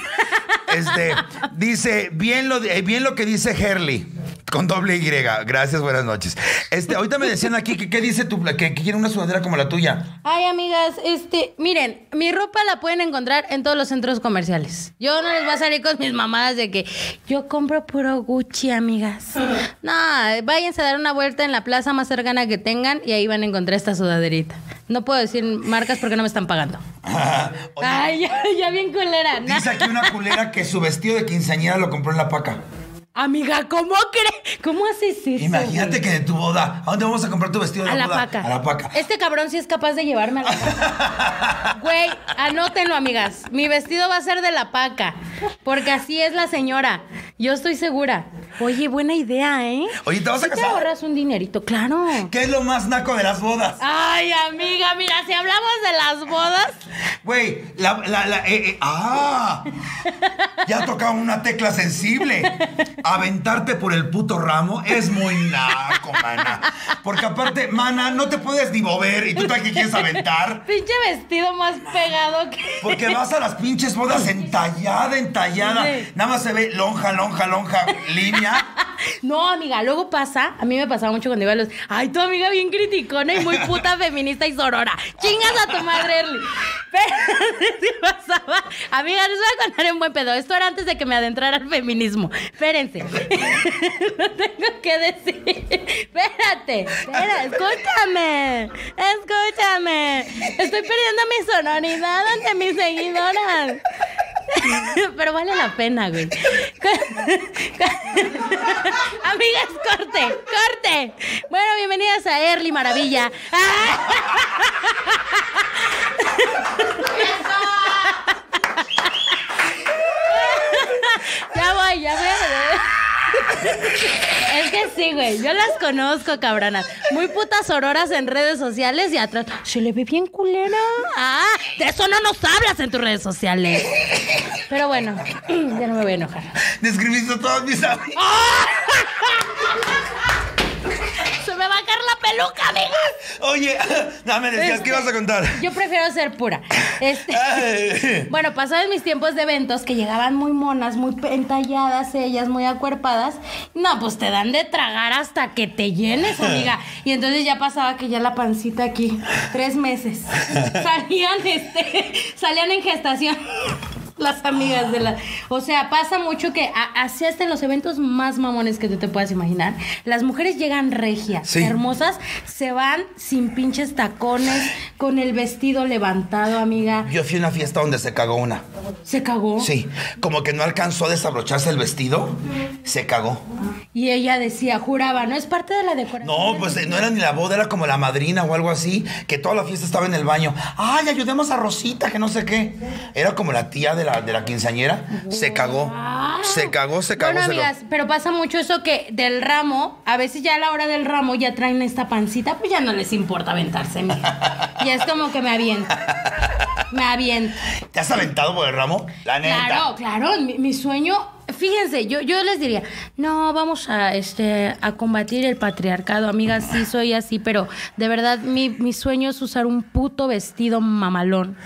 Este, dice, bien lo, bien lo que dice Herley. Con doble Y. Gracias, buenas noches. Este, ahorita me decían aquí que qué dice tu que, que quieren una sudadera como la tuya. Ay, amigas, este, miren, mi ropa la pueden encontrar en todos los centros comerciales. Yo no les voy a salir con mis mamadas de que yo compro puro Gucci, amigas. No, váyanse a dar una vuelta en la plaza más cercana que tengan y ahí van a encontrar esta sudaderita. No puedo decir marcas porque no me están pagando. Oye, Ay, ya, ya bien culera. Dice aquí una culera que su vestido de quinceañera lo compró en la paca. Amiga, ¿cómo crees? ¿Cómo haces eso? Imagínate güey? que de tu boda, ¿a dónde vamos a comprar tu vestido de A la boda? paca. A la paca. Este cabrón sí es capaz de llevarme a la paca. Güey, anótenlo, amigas. Mi vestido va a ser de la paca. Porque así es la señora. Yo estoy segura. Oye, buena idea, ¿eh? Oye, ¿te vas a Sí te casar? ahorras un dinerito, claro. ¿Qué es lo más naco de las bodas? Ay, amiga, mira, si hablamos de las bodas, Güey, la, la, la, eh, eh, ah, ya tocaba una tecla sensible. Aventarte por el puto ramo es muy naco, mana. Porque aparte, mana, no te puedes ni mover y tú también quieres aventar. pinche vestido más pegado que. Porque vas a las pinches bodas entallada, entallada. Sí. Nada más se ve lonja, lonja, lonja, línea. No, amiga, luego pasa, a mí me pasaba mucho cuando iba a los. Ay, tu amiga bien criticona y muy puta feminista y sorora. Chingas a tu madre, Erly. Pero sí pasaba. Amiga, les voy a contar un buen pedo. Esto era antes de que me adentrara al feminismo. Espérense. Lo tengo que decir. Espérate. Espera, escúchame. Escúchame. Estoy perdiendo mi sonoridad ante mis seguidoras. Pero vale la pena, güey. Amigas, corte, corte. Bueno, bienvenidas a Early Maravilla. Ya voy, ya voy. Es que sí, güey. Yo las conozco, cabronas. Muy putas auroras en redes sociales y atrás. Se le ve bien culera. Ah, de eso no nos hablas en tus redes sociales. Pero bueno, ya no me voy a enojar. Describiste a todos mis amigos. Va a caer la peluca, amigas. Oye, no me decías, ¿qué ibas a contar? Yo prefiero ser pura. Este, bueno, pasaban mis tiempos de eventos que llegaban muy monas, muy entalladas ellas, muy acuerpadas. No, pues te dan de tragar hasta que te llenes, amiga. Y entonces ya pasaba que ya la pancita aquí, tres meses. Salían, este, salían en gestación. Las amigas de la. O sea, pasa mucho que a- así hasta en los eventos más mamones que tú te puedas imaginar. Las mujeres llegan regias, Sí. hermosas, se van sin pinches tacones, con el vestido levantado, amiga. Yo fui a una fiesta donde se cagó una. Se cagó. Sí, como que no alcanzó a desabrocharse el vestido, se cagó. Y ella decía, juraba, no es parte de la decoración. No, pues no era ni la boda, era como la madrina o algo así, que toda la fiesta estaba en el baño. Ay, ayudemos a Rosita, que no sé qué. Era como la tía de la, de la quinceañera. Se cagó. Se cagó, se cagó. Bueno, se lo- amigas, pero pasa mucho eso que del ramo, a veces ya a la hora del ramo ya traen esta pancita, pues ya no les importa aventarse. Y es como que me aviento. Me aviento. ¿Te has aventado por el ramo? La neta. Claro, claro, mi, mi sueño, fíjense, yo, yo les diría, no, vamos a, este, a combatir el patriarcado, amigas, sí soy así, pero de verdad mi, mi sueño es usar un puto vestido mamalón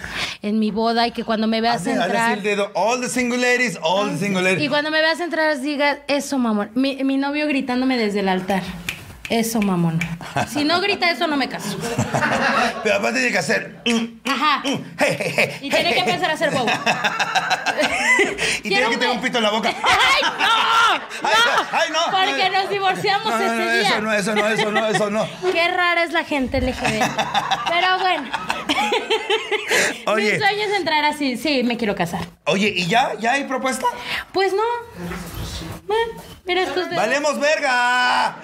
en mi boda y que cuando me veas Hazle- hazle así entrar... el dedo. All the single ladies, all the single ladies. Y cuando me veas entrar, digas, eso, mamón. Mi, mi novio gritándome desde el altar. Eso, mamón. Si no grita eso, no me caso. Pero aparte tiene que hacer. mm, Ajá. hey, hey, hey, Y tiene que empezar a hacer wow. Y tiene que tener un pito en la boca. ¡Ay, no! ¡No! Ay, ay, no. Porque nos divorciamos No, no, ese no, día. eso no, eso no, eso no, eso no. Qué rara es la gente LGBT. Pero bueno. Oye. Mi sueño es entrar así. Sí, me quiero casar. Oye, ¿y ya? ¿Ya hay propuesta? Pues no. Mira estos dedos. ¡Valemos verga!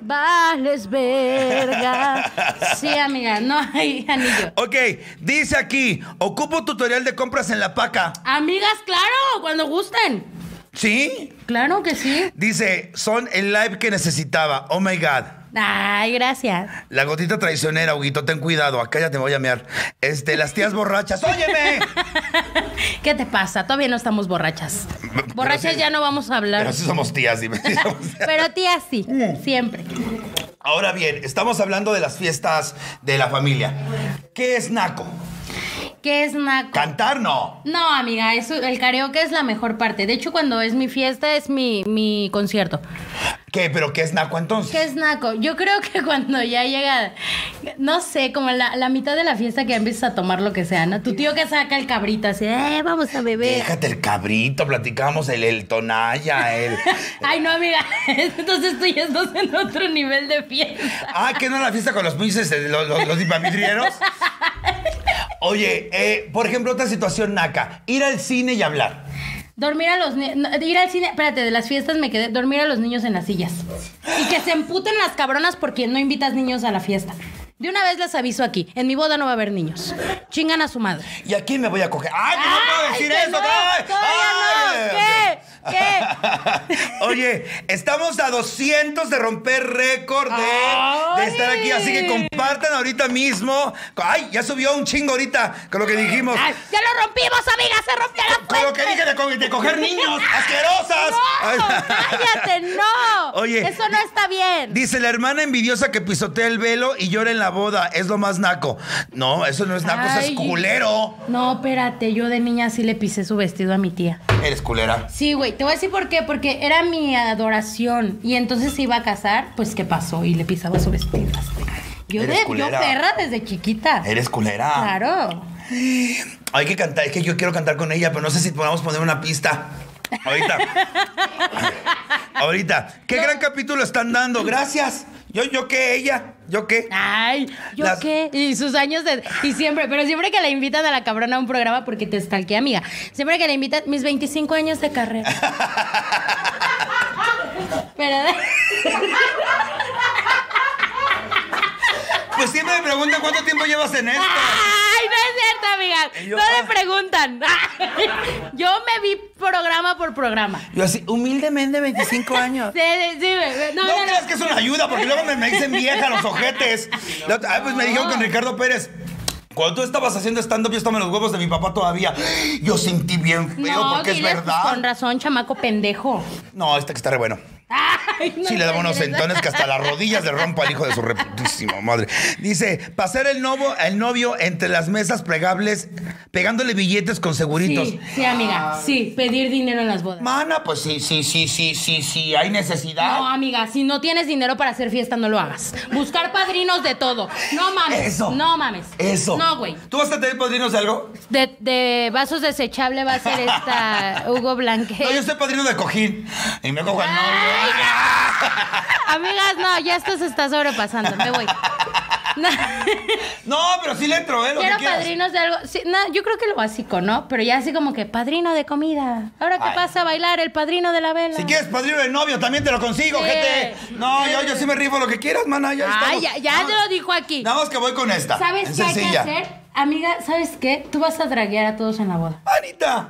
Vales verga. Sí, amiga, no hay anillo. Ok, dice aquí, ocupo tutorial de compras en la paca. Amigas, claro, cuando gusten. ¿Sí? Claro que sí. Dice, son el live que necesitaba. Oh my God. Ay, gracias. La gotita traicionera, Huguito, ten cuidado. Acá ya te voy a mear. Este, las tías borrachas. ¡Óyeme! ¿Qué te pasa? Todavía no estamos borrachas. Pero Borrachas sí- ya no vamos a hablar. Pero sí somos tías, dime. Sí somos tías. Pero tía sí, Mm. siempre. Ahora bien, estamos hablando de las fiestas de la familia. ¿Qué es naco? ¿Qué es naco? Cantar no. No, amiga, eso, el karaoke es la mejor parte. De hecho, cuando es mi fiesta, es mi, mi concierto. ¿Qué? ¿Pero qué es naco entonces? ¿Qué es naco? Yo creo que cuando ya llega, no sé, como la, la mitad de la fiesta que empiezas a tomar lo que sea, ¿no? Tu tío que saca el cabrito así, eh, vamos a beber. Déjate el cabrito, platicamos el, el tonalla, el... Ay, no, amiga, entonces tú ya estás en otro nivel de fiesta. Ah, ¿qué no la fiesta con los pinches, eh, los, los, los dipavidrieros? Oye, eh, por ejemplo, otra situación naca. Ir al cine y hablar. Dormir a los niños, ir al cine, espérate, de las fiestas me quedé, dormir a los niños en las sillas. Y que se emputen las cabronas porque no invitas niños a la fiesta. De una vez les aviso aquí, en mi boda no va a haber niños. Chingan a su madre. ¿Y a quién me voy a coger? ¡Ay, no puedo ¡Ay, decir eso! ¡Ay! ¡Ay! ¿Qué? ¿Qué? Oye, estamos a 200 de romper récord de, estar aquí, así que compartan ahorita mismo. ¡Ay, ya subió un chingo ahorita con lo que dijimos! Ay, ¡Ya lo rompimos, amiga! ¡Se rompió la Con lo que fuente! dije de, co- de coger niños, asquerosas. ¡No! ¡Cállate, no! Oye. Eso no está bien. Dice la hermana envidiosa que pisotea el velo y llora en la boda. Es lo más naco. No, eso no es naco, eso es culero. No, espérate, yo de niña sí le pisé su vestido a mi tía. Eres culera. Sí, güey, te voy a decir por qué, porque era mi adoración y entonces se iba a casar, pues ¿qué pasó? Y le pisaba su vestido. Yo, Eres de, yo perra desde chiquita. Eres culera. Claro. Hay que cantar, es que yo quiero cantar con ella, pero no sé si podamos poner una pista. Ahorita. Ahorita. ¿Qué gran capítulo están dando? Gracias. Yo, yo qué, ella. Yo qué. Ay, ¿yo Las- qué? Y sus años de... Y siempre, pero siempre que la invitan a la cabrona a un programa, porque te stalkeé, amiga. Siempre que la invitan, mis 25 años de carrera. pero... Pues siempre me preguntan cuánto tiempo llevas en esto. ¡Ay, no es cierto, amiga! Yo, no ah. le preguntan. Yo me vi programa por programa. Yo así, humildemente 25 años. Sí, sí, sí. No, No, no, no. creas que es una ayuda, porque luego me, me dicen vieja los ojetes. Ay, pues me dijeron con Ricardo Pérez. Cuando tú estabas haciendo stand-up, yo estaba en los huevos de mi papá todavía. Yo sentí bien feo No, porque es diles, pues, verdad. con razón, chamaco pendejo. No, este que está re bueno. Ay, no Sí, le daba unos sentones que hasta las rodillas le rompo al hijo de su reputísima madre. Dice, pasar el novio, el novio entre las mesas plegables, pegándole billetes con seguritos. Sí, sí, amiga. Sí, pedir dinero en las bodas. Mana, pues sí, sí, sí, sí, sí, sí, hay necesidad. No, amiga, si no tienes dinero para hacer fiesta, no lo hagas. Buscar padrinos de todo. No mames. Eso. No mames. Eso. No, güey. ¿Tú vas a tener padrinos de algo? De, de vasos desechables va a ser esta Hugo Blanque. No, yo soy padrino de cojín. Y me cojo al novio. Amigas, no, ya esto se está sobrepasando. Me voy. No. No, pero sí le entro, ¿eh? Lo Quiero que padrinos de algo. Sí, no, yo creo que lo básico, ¿no? Pero ya así como que padrino de comida. Ahora que Ay. pasa a bailar el padrino de la vela. Si quieres padrino de novio, también te lo consigo, Sí. gente. No, yo, yo sí me rifo lo que quieras, mana. Ya Ay, estamos. ya, te lo dijo aquí. Nada más que voy con esta. ¿Sabes Es qué hay que hacer? Amiga, ¿sabes qué? Tú vas a draguear a todos en la boda. Anita.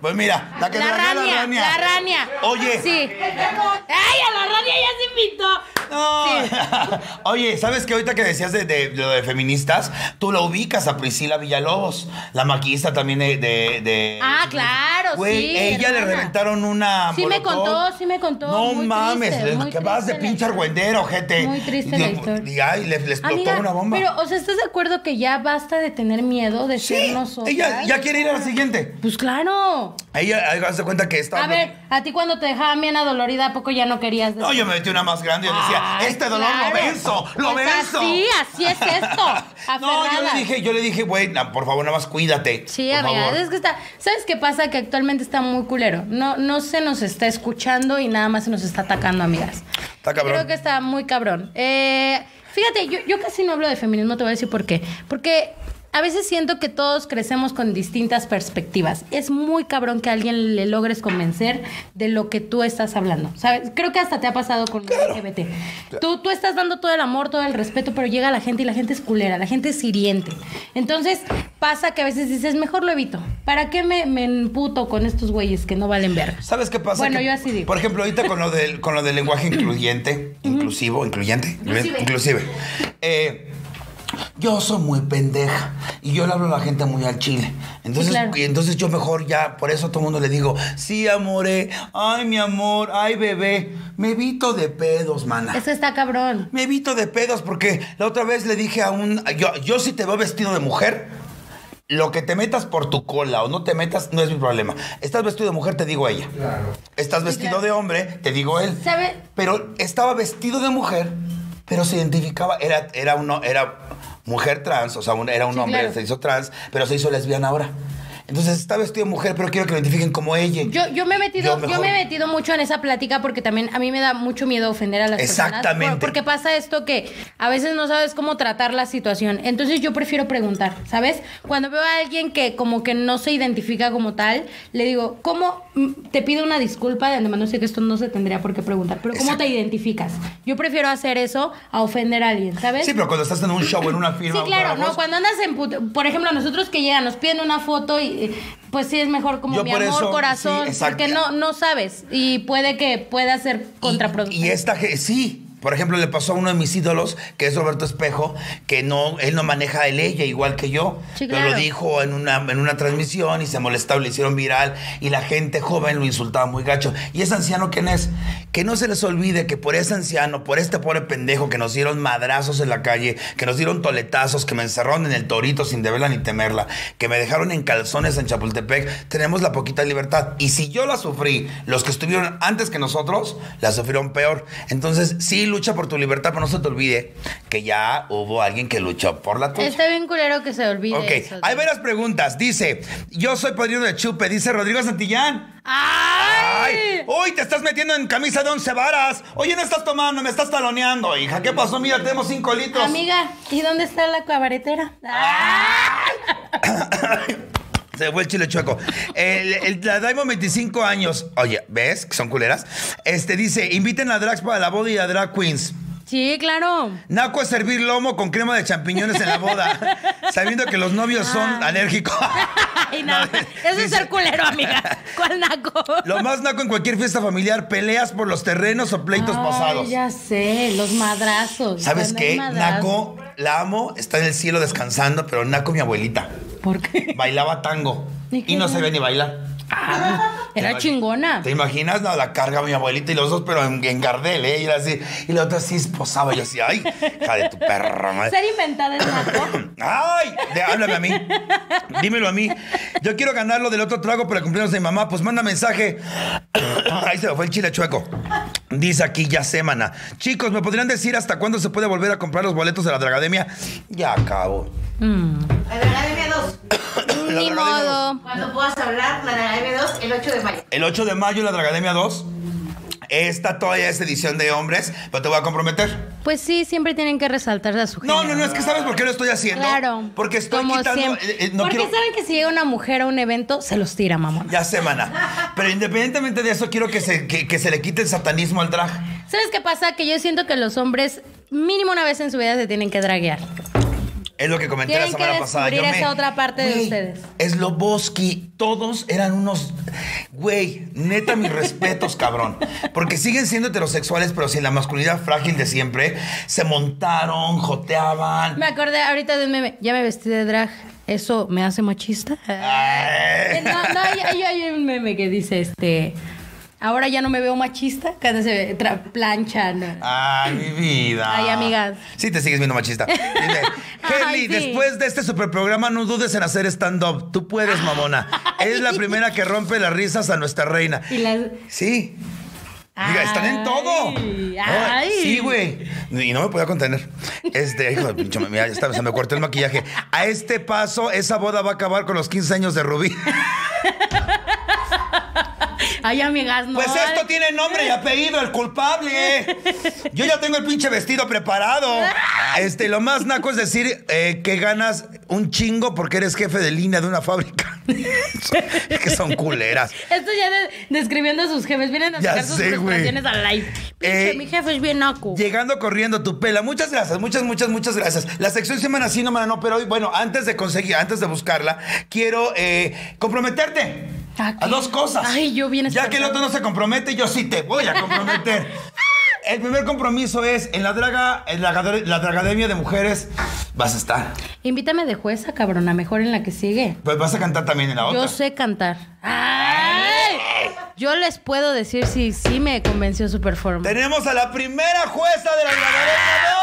Pues mira, la que La rania, la rania. la rania. Oye. Sí. ¡Ay, a la rania ya se invitó! No. Oye, ¿sabes qué? Ahorita que decías de, de- lo de feministas, tú la ubicas a Priscila Villalobos, la maquillista también de. de- de- Ah, claro, Güey, sí, ella le reventaron una. Sí me contó, sí me contó, No muy mames, triste, le- que vas de pinche argüendero, gente. Muy triste Y- la historia. Y ay, le, le explotó Amiga, una bomba. Pero, o sea, ¿estás de acuerdo que ya basta de tener miedo de ser sí, nosotros? ella ya quiere ir a la siguiente. Pues claro. Ella, ahí hace cuenta que está. A ver, a ti cuando te dejaban bien adolorida, ¿a poco ya no querías No, yo me metí una más grande yo decía, Ay, este dolor claro. lo venzo, lo Pues venzo. así, así es esto, no, yo le dije, yo le dije, güey, por favor, nada más cuídate. Sí, amiga, es que está. ¿Sabes qué pasa? Que actualmente está muy culero. No, no se nos está escuchando y nada más se nos está atacando, amigas. Está cabrón. Creo que está muy cabrón. Eh, fíjate, yo, yo casi no hablo de feminismo, te voy a decir por qué. Porque a veces siento que todos crecemos con distintas perspectivas. Es muy cabrón que a alguien le logres convencer de lo que tú estás hablando. ¿Sabes? Creo que hasta te ha pasado con el LGBT. Tú, tú estás dando todo el amor, todo el respeto, pero llega la gente y la gente es culera, la gente es hiriente. Entonces pasa que a veces dices, mejor lo evito. ¿Para qué me, me emputo con estos güeyes que no valen verga? ¿Sabes qué pasa? Bueno, Que, yo así digo. Por ejemplo, ahorita con lo del, con lo del lenguaje incluyente, inclusivo, incluyente, Inclusive. inclusive. Eh, yo soy muy pendeja y yo le hablo a la gente muy al chile. Entonces, claro. y entonces yo mejor ya, por eso a todo el mundo le digo, sí, amore, ay, mi amor, ay, bebé, me evito de pedos, mana. Eso está cabrón. Me evito de pedos porque la otra vez le dije a un. Yo, yo si te veo vestido de mujer, lo que te metas por tu cola o no te metas no es mi problema. Estás vestido de mujer, te digo ella. Estás vestido claro. de hombre, te digo él. ¿Sabe? Pero estaba vestido de mujer, pero se identificaba, era, era uno, era mujer trans, o sea, un- era un Sí, hombre, claro. se hizo trans, pero se hizo lesbiana ahora. Entonces está vestido de mujer, pero quiero que lo identifiquen como ella. Yo, yo me he metido, Yo me he metido mucho en esa plática porque también a mí me da mucho miedo ofender a las personas. Exactamente. Por- Porque pasa esto que a veces no sabes cómo tratar la situación. Entonces yo prefiero preguntar, ¿sabes? Cuando veo a alguien que como que no se identifica como tal, le digo, ¿cómo te pido una disculpa? De antemano sé que esto no se tendría por qué preguntar, pero ¿cómo Exacto. te identificas? Yo prefiero hacer eso a ofender a alguien, ¿sabes? Sí, pero cuando estás en un show, en una firma. Sí, claro, no, cuando andas en por ejemplo, nosotros que llegan, nos piden una foto y pues sí es mejor como Yo mi amor, eso, corazón, sí, porque no no sabes y puede que pueda ser Y- contraproducente. Y, esta ge- sí. Por ejemplo, le pasó a uno de mis ídolos, que es Roberto Espejo, que no, él no maneja el ella igual que yo. Sí, Pero lo dijo en una, en una transmisión y se molestaba, lo hicieron viral y la gente joven lo insultaba muy gacho. ¿Y ese anciano quién es? Que no se les olvide que por ese anciano, por este pobre pendejo que nos dieron madrazos en la calle, que nos dieron toletazos, que me encerraron en el torito sin deberla ni temerla, que me dejaron en calzones en Chapultepec, tenemos la poquita libertad. Y si yo la sufrí, los que estuvieron antes que nosotros, la sufrieron peor. Entonces, sí, lucha por tu libertad, pero no se te olvide que ya hubo alguien que luchó por la tuya. Está bien culero que se olvide Ok, eso. hay varias preguntas. Dice, yo soy padrino de chupe, dice Rodrigo Santillán. ¡Ay! ¡Ay! ¡Uy, te estás metiendo en camisa de once varas! Oye, no estás tomando, me estás taloneando, hija. ¿Qué pasó? Mira, tenemos cinco litros. Amiga, ¿y dónde está la cabaretera? Se fue el chile chueco. El, el- la Diamond 25 años. Oye, ¿ves? Que son culeras. Este dice, inviten a drags para la boda y a drag queens. Sí, claro. Naco es servir lomo con crema de champiñones en la boda, sabiendo que los novios son alérgicos. Ay, no. No, Eso es ser culero, amiga. ¿Cuál naco? Lo más naco en cualquier fiesta familiar, peleas por los terrenos o pleitos Ay, pasados. ya sé, los madrazos. ¿Sabes qué? Naco, la amo, está en el cielo descansando, pero Naco, mi abuelita, ¿Por qué? bailaba tango ¿Y y no sabía ni bailar. Era chingona. ¿Te imaginas? No, la carga mi abuelita y los dos, pero en, en Gardel, ¿eh? Y, era así, y la otra sí esposaba. Yo así, ay, hija de tu perra madre. Ser inventada es. ¡Ay! De- háblame a mí. Dímelo a mí. Yo quiero ganar lo del otro trago para el cumpleaños de mi mamá. Pues manda mensaje. Ahí se me fue el chile chueco. Dice aquí ya semana. Chicos, ¿me podrían decir hasta cuándo se puede volver a comprar los boletos de la Dragademia? Ya acabo. La de la Academia 2. Ni modo. Cuando puedas hablar, la de la Academia 2, el 8 de mayo. El 8 de mayo la Dragademia 2. Esta todavía es edición de hombres, pero te voy a comprometer. Pues sí, siempre tienen que resaltar a su No, género. no, no, es que ¿sabes por qué lo estoy haciendo? Claro. Porque estoy como quitando... siempre. eh, eh, no Porque quiero... saben que si llega una mujer a un evento, se los tira, mamón. Ya semana. Pero independientemente de eso, quiero que se, que, que se le quite el satanismo al drag. ¿Sabes qué pasa? Que yo siento que los hombres mínimo una vez en su vida se tienen que draguear. Es lo que comenté la Tienen que semana pasada. descubrir esa otra parte de ustedes. Sloboski, todos eran unos. Güey, neta, mis respetos, cabrón. Porque siguen siendo heterosexuales, pero sin la masculinidad frágil de siempre. Se montaron, joteaban. Me acordé ahorita de un meme. Ya me vestí de drag. ¿Eso me hace machista? Ay. No, no, hay, hay- hay un meme que dice este. Ahora ya no me veo machista. Cuando se planchan. Ay, mi vida. Ay, amigas. Sí, te sigues viendo machista. Kelly, sí. después de este super programa, no dudes en hacer stand-up. Tú puedes, mamona. Es la primera que rompe las risas a nuestra reina. Y las. Sí. Diga, están en todo. Ay. Sí, güey. Y no me podía contener. Este, hijo de pinche, mira, ya está, se me cortó el maquillaje. A este paso, esa boda va a acabar con los 15 años de Rubí. Ay, amigas, no. Pues esto tiene nombre y apellido, el culpable. Yo ya tengo el pinche vestido preparado. Este, lo más naco es decir eh, que ganas un chingo porque eres jefe de línea de una fábrica. Es que son culeras. Esto ya de- describiendo a sus jefes. Vienen a sacar sus frustraciones al live. Pinche, Eh, mi jefe es bien naco. Llegando corriendo tu pela. Muchas gracias, muchas, muchas, muchas gracias. La sección semana sí, no, no, pero hoy, bueno, antes de conseguir, antes de buscarla, quiero eh, comprometerte. ¿A dos cosas. Ay, yo bien Ya que el otro no se compromete, yo sí te voy a comprometer. El primer compromiso es en la draga, en la, la Dragademia de Mujeres vas a estar. Invítame de jueza, cabrona. Mejor en la que sigue. Pues vas a cantar también en la otra. Yo sé cantar. ¡Ay! Yo les puedo decir si sí me convenció su performance. Tenemos a la primera jueza de la Dragademia 2.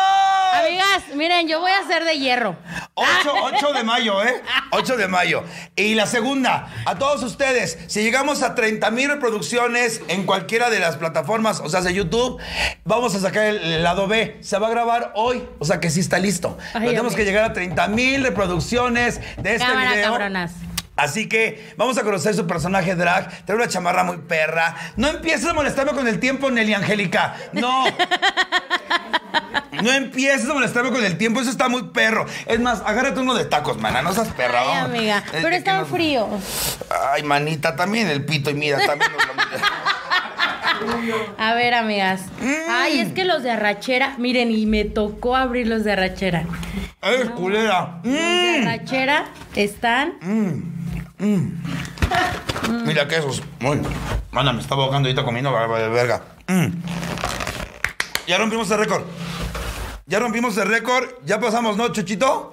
Amigas, miren, yo voy a ser de hierro. 8, 8 de mayo, ¿eh? 8 de mayo. Y la segunda, a todos ustedes, si llegamos a 30 mil reproducciones en cualquiera de las plataformas, o sea, de YouTube, vamos a sacar el, lado B. Se va a grabar hoy, o sea que sí está listo. Ay, Pero tenemos que llegar a 30 mil reproducciones de este Cámara, video. cabronas. Así que vamos a conocer su personaje drag. Trae una chamarra muy perra. No empieces a molestarme con el tiempo, Nelly Angélica. No. No empieces a molestarme con el tiempo. Eso está muy perro. Es más, agárrate uno de tacos, mana. No seas perra. Ay, vamos. amiga. Es Pero que están no- fríos. Ay, manita, también el pito y mira, también. nos lo- A ver, amigas. Ay, es que los de arrachera. Miren, y me tocó abrir los de arrachera. Ay, culera. Los de arrachera están. Mira que esos. Uy, mana, me estaba ahogando ahorita comiendo barba de verga. Mm. Ya rompimos el récord. Ya rompimos el récord. Ya pasamos, ¿no, Chuchito?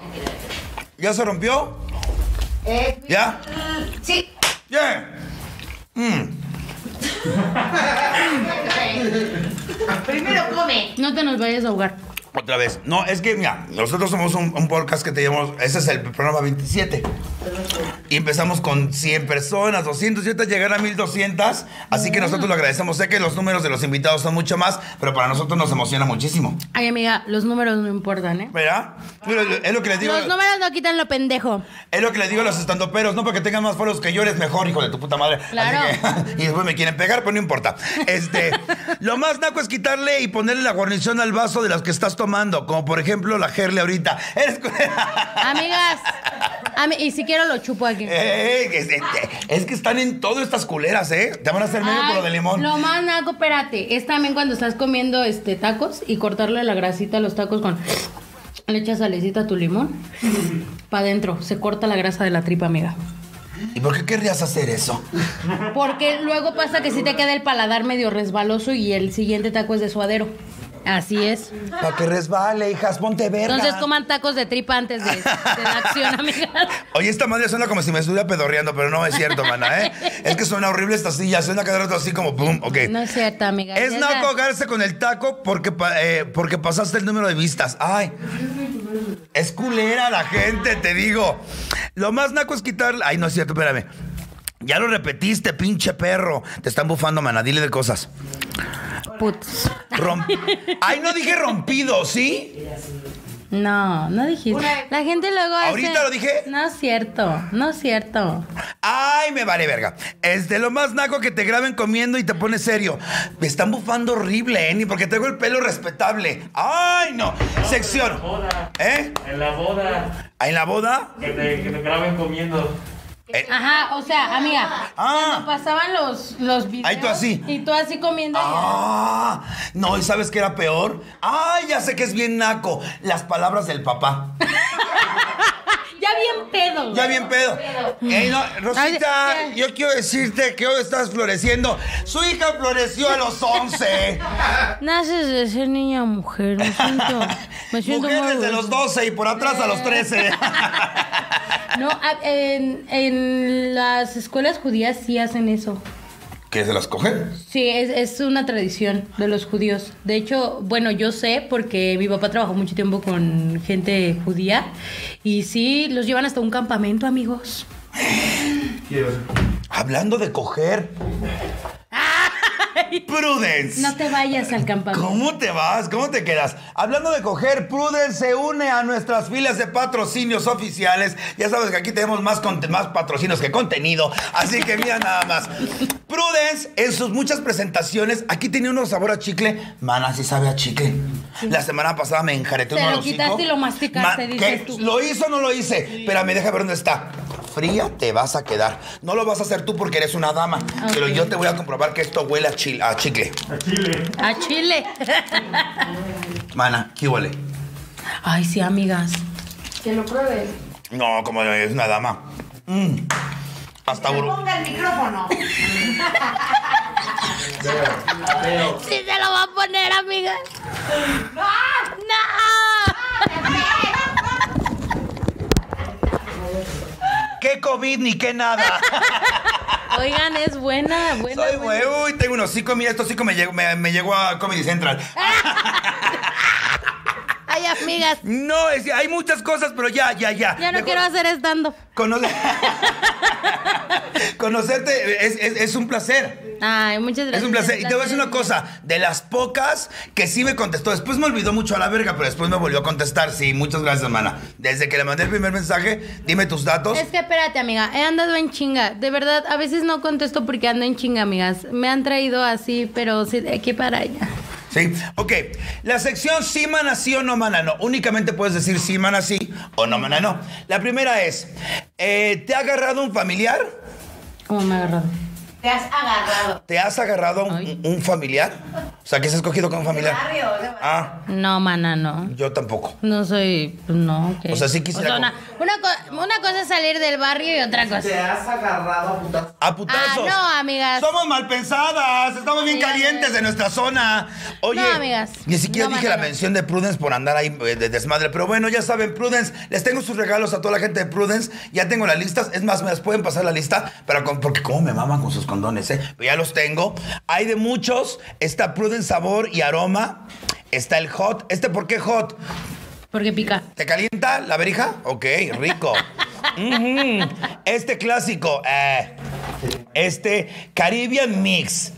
¿Ya se rompió? Eh, ¿Ya? sí. ¡Yeah! Primero come. No te nos vayas a ahogar. Otra vez. No, es que, mira, nosotros somos un, un podcast que te llamamos. Ese es el programa 27. Y empezamos con 100 personas, 200, y ahorita llegar a 1200. Así que nosotros lo agradecemos. Sé que los números de los invitados son mucho más, pero para nosotros nos emociona muchísimo. Ay, amiga, los números no importan, ¿eh? ¿Verdad? Pero es lo que les digo. Los números no quitan lo pendejo. Es lo que les digo a los estandoperos, no porque tengan más foros que yo eres mejor, hijo de tu puta madre. Así Claro. que- y después me quieren pegar, pero no importa. Este, lo más naco es quitarle y ponerle la guarnición al vaso de las que estás tomando, como por ejemplo la Gerle ahorita. Eres Amigas, ami- y si quiero lo chupo aquí. Eh, es, es- es que están en todo estas culeras, ¿eh? Te van a hacer medio por lo Ay, de limón. Lo más naco, espérate, es también cuando estás comiendo este tacos y cortarle la grasita a los tacos con le echas salecita a tu limón. Para adentro, se corta la grasa de la tripa, amiga. ¿Y por qué querrías hacer eso? Porque luego pasa que si te queda el paladar medio resbaloso y el siguiente taco es de suadero. Así es. Para que resbale, hijas, ponte verga. Entonces coman tacos de tripa antes de, de la acción, amigas. Oye, esta madre suena como si me estuviera pedorreando, pero no es cierto, mana, ¿eh? Es que suena horrible esta silla, suena cada rato así como pum, ok. No es cierto, amiga. Es ya- ahogarse con el taco porque, pa- eh, porque pasaste el número de vistas. Ay, es culera la gente, te digo. Lo más naco es quitar. Ay, no es cierto, espérame. Ya lo repetiste, pinche perro. Te están bufando, mana. Dile de cosas. Putz. Rom- Ay, no dije rompido, ¿sí? No, no dijiste. La gente luego hace... ¿Ahorita lo dije? No es cierto, no es cierto. Ay, me vale verga. Es de lo más naco que te graben comiendo y te pones serio. Me están bufando horrible, ¿eh? Ni porque tengo el pelo respetable. Ay, no. Sección. Boda. ¿Eh? En la boda. ¿Ah, ¿En la boda? Que te, que te graben comiendo. Ajá, o sea, amiga, Ah. cuando pasaban los, los videos... Ahí tú así. Y tú así comiendo... Ah, no, ¿y sabes qué era peor? Ay, ya sé que es bien naco. Las palabras del papá. Ya bien pedo. Ya bien pedo. Ey, no, Rosita, Ay, yo quiero decirte que hoy estás floreciendo. Su hija floreció a los 11. Naces de ser niña mujer, me siento... Me siento Mujer desde los 12 y por atrás a los 13. No, en, en las escuelas judías sí hacen eso. ¿Qué se las cogen? Sí, es, es una tradición de los judíos. De hecho, bueno, yo sé porque mi papá trabajó mucho tiempo con gente judía y sí, los llevan hasta un campamento, amigos. Hablando de coger. Prudence. No te vayas al campamento. ¿Cómo te vas? ¿Cómo te quedas? Hablando de coger, Prudence se une a nuestras filas de patrocinios oficiales. Ya sabes que aquí tenemos más, más patrocinios que contenido. Así que mira nada más. Prudence, en sus muchas presentaciones, aquí tenía unos sabor a chicle. Mana, sí sabe a chicle. La semana pasada me enjareté Te uno lo quitaste y lo masticaste, Ma- dices tú. ¿Lo hizo o no lo hice? Pero me deja ver dónde está. Fría te vas a quedar. No lo vas a hacer tú porque eres una dama. Pero yo te voy a comprobar que esto huele a, chil- a chicle. A Chile. A Chile. Mana, ¿qué huele? Ay, sí, amigas. Que lo pruebes. No, como es una dama. Mm. Hasta Que ponga el micrófono. Sí se lo va a poner, amigas. ¡No! ¿Qué COVID ni qué nada? Oigan, es buena, buena. Soy buena. Uy, tengo un hocico. Mira, este hocico me llegó, me, me llegó a Comedy Central. Ay, amigas. No, es- hay muchas cosas, pero ya, ya, ya. Ya no Mejor quiero hacer stand-up. conoce- Conocerte es, es- es un placer. Ay, muchas gracias. Es un placer. Y te voy a decir una cosa, de las pocas que sí me contestó, después me olvidó mucho a la verga, pero después me volvió a contestar. Sí, muchas gracias, hermana. Desde que le mandé el primer mensaje, dime tus datos. Es que espérate, amiga, he andado en chinga. De verdad, a veces no contesto porque ando en chinga, amigas. Me han traído así, pero sí, de aquí para allá. Sí, ok. La sección sí, mana, sí o no, mana, no. Únicamente puedes decir sí, mana, sí o no, mana, no. La primera es, eh, ¿te ha agarrado un familiar? ¿Cómo me ha agarrado? Te has agarrado. ¿Te has agarrado a Ay. un, un familiar? O sea, que se has escogido con un familiar. Ah, No, mana, no. yo tampoco. No soy. pues, No, ¿qué? O sea, sí quisiera O sea, una, una, co- una cosa es salir del barrio y otra cosa. Te has agarrado a putas. A putazos. Ah, no, amigas. Somos mal pensadas, estamos bien Amigas, calientes de nuestra zona. Oye, No, amigas. ni siquiera No, dije mana, la no. mención de Prudence por andar ahí eh, de desmadre. Pero bueno, ya saben, Prudence, les tengo sus regalos a toda la gente de Prudence. Ya tengo las listas. Es más, me las pueden pasar la lista. Pero con- porque cómo me maman con sus condones, ¿eh? Pero ya los tengo. Hay de muchos. Está Prudence sabor y aroma. Está el hot. ¿Este por qué hot? Porque pica. ¿Te calienta la verija? Ok, rico. Este clásico, eh, este Caribbean Mix,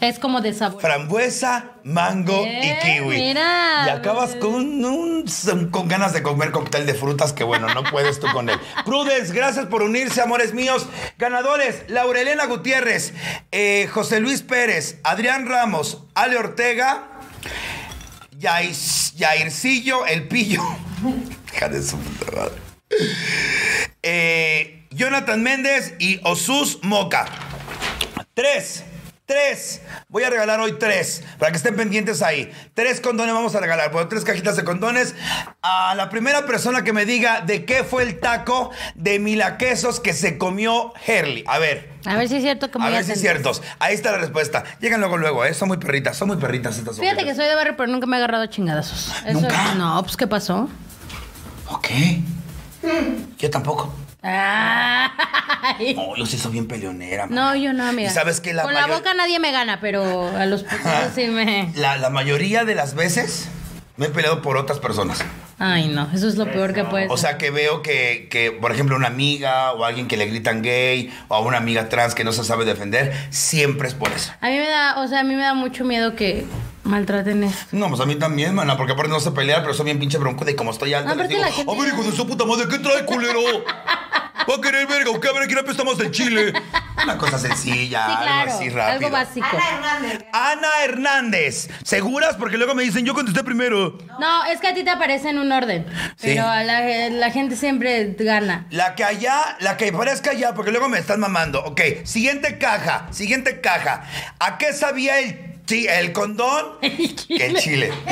Es como de sabor. frambuesa, mango Eh, y kiwi. mira. Y acabas con, un- con ganas de comer cóctel de frutas que bueno, no puedes tú con él. Prudence, gracias por unirse, amores míos. Ganadores, Laurelena Gutiérrez, eh, José Luis Pérez, Adrián Ramos, Ale Ortega, Yaircillo, El Pillo. Hija de su puta madre. Eh, Jonathan Méndez y Osus Moca. Tres. Tres. Voy a regalar hoy tres. Para que estén pendientes ahí. Tres condones vamos a regalar. Bueno, tres cajitas de condones. A la primera persona que me diga de qué fue el taco de milaquesos que se comió Herley. A ver. A ver si es cierto que me A ver si es cierto. Ahí está la respuesta. Llegan luego, luego, ¿eh? Son muy perritas. Son muy perritas estas Fíjate que soy de barrio, pero nunca me he agarrado chingadazos. Eso- ¿Nunca? No, pues ¿qué pasó? Ok. Yo tampoco. Ay. No, yo sí soy bien peleonera. man. No, yo no, amiga. ¿Y sabes qué? La Con la boca nadie me gana, pero a los putazos sí me... La, la mayoría de las veces me he peleado por otras personas. Ay, no, eso es lo peor que puede O sea, que veo que, que, por ejemplo, una amiga o alguien que le gritan gay o a una amiga trans que no se sabe defender, siempre es por eso. A mí me da, o sea, a mí me da mucho miedo que maltraten eso. No, pues a mí también, mana, porque aparte no sé pelear, pero soy bien pinche bronco de como estoy alto. No, les digo, la gente- a ver, hijo de su puta madre, ¿qué trae, culero? ¿Va a querer verga o qué? A ver, ¿quién apesta más del chile? Una cosa sencilla, Sí, algo así rápido. algo básico. Ana Hernández. Ana Hernández. ¿Seguras? Porque luego me dicen, yo contesté primero. No, es que a ti te aparece en un orden, Sí. pero a la, la gente siempre gana. La que allá, la que parezca allá, porque luego me están mamando. Ok, siguiente caja, siguiente caja. ¿A qué sabía el, chi- el condón? Que el chile.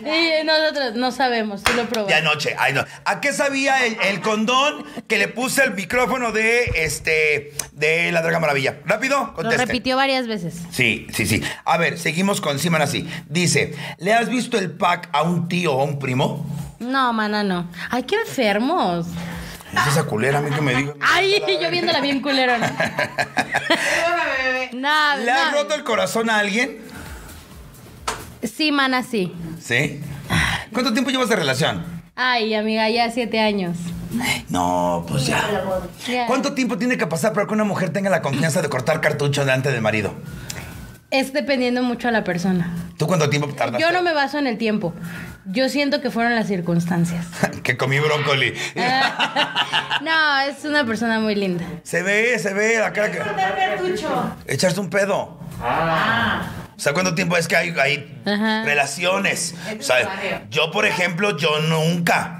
Y nosotros no sabemos, tú lo De probaste. anoche. Ay, no. ¿A qué sabía el, el condón que le puse el micrófono de este de la Draga Maravilla? Rápido, Lo conteste. repitió varias veces. Sí, sí, sí. A ver, seguimos con Simon así. Dice, ¿le has visto el pack a un tío o a un primo? No, mana, no. Ay, qué enfermos. Es esa culera a mí que me diga. Ay, yo viéndola bien culera. No, ¿Le has roto el corazón a alguien? Sí, mana, sí. ¿Sí? ¿Cuánto tiempo llevas de relación? Ay, amiga, ya siete años. No, pues ya. Ya. ¿Cuánto tiempo tiene que pasar para que una mujer tenga la confianza de cortar cartucho delante del marido? Es dependiendo mucho a la persona. ¿Tú cuánto tiempo tardaste? Yo no me baso en el tiempo. Yo siento que fueron las circunstancias. que comí brócoli. No, es una persona muy linda. se ve, se ve la cara que... Echarse un pedo. Ah, O sea, ¿cuánto tiempo es que hay, relaciones? O sea, yo, por ejemplo, yo nunca,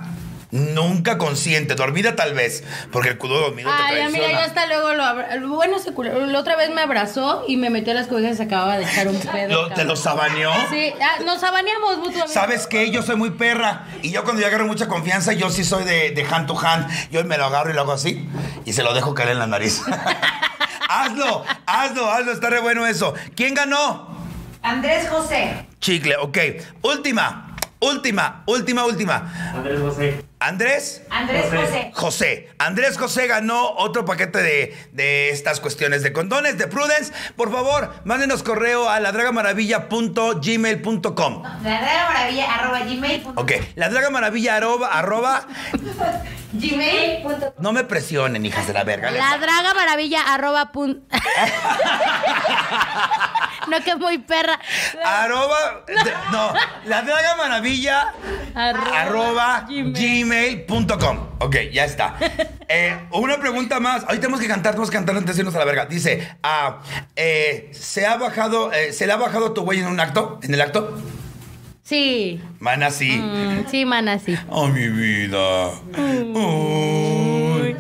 nunca consciente, dormida tal vez, porque el cudo dormido te Ay, traiciona. amiga, yo hasta luego lo abra... Bueno, se culero. La otra vez me abrazó y me metió a las cobijas y se acababa de echar un pedo. Lo- ¿Te lo sabaneó? Sí, ah, nos abaneamos mutuamente. ¿Sabes qué? Yo soy muy perra. Y yo cuando yo agarro mucha confianza, yo sí soy de, de hand to hand. Yo me lo agarro y lo hago así. Y se lo dejo caer en la nariz. hazlo, hazlo, hazlo. Está re bueno eso. ¿Quién ganó? Andrés José. Chicle, ok. Última, última, última, última. Andrés José. Andrés Andrés José. José. José. Andrés José ganó otro paquete de, de estas cuestiones de condones, de Prudence. Por favor, mándenos correo a ladragamaravilla.gmail.com. La Draga Maravilla arroba gmail. punto- Ok, ladragamaravilla arroba, arroba. Gmail. No me presionen, hijas de la verga. La draga maravilla arroba pun... no, que es muy perra. Arroba. de- no, la draga maravilla Arroba arroba gmail. gmail.com. Ok, ya está. Eh, una pregunta más. Hoy tenemos que cantar, tenemos que cantar antes de irnos a la verga. Dice, ah, eh, ¿se ha bajado, eh, ¿se le ha bajado tu güey en un acto? ¿En el acto? Sí. Mana, sí. Mm, sí, mana, sí. Oh, mi vida. Uy,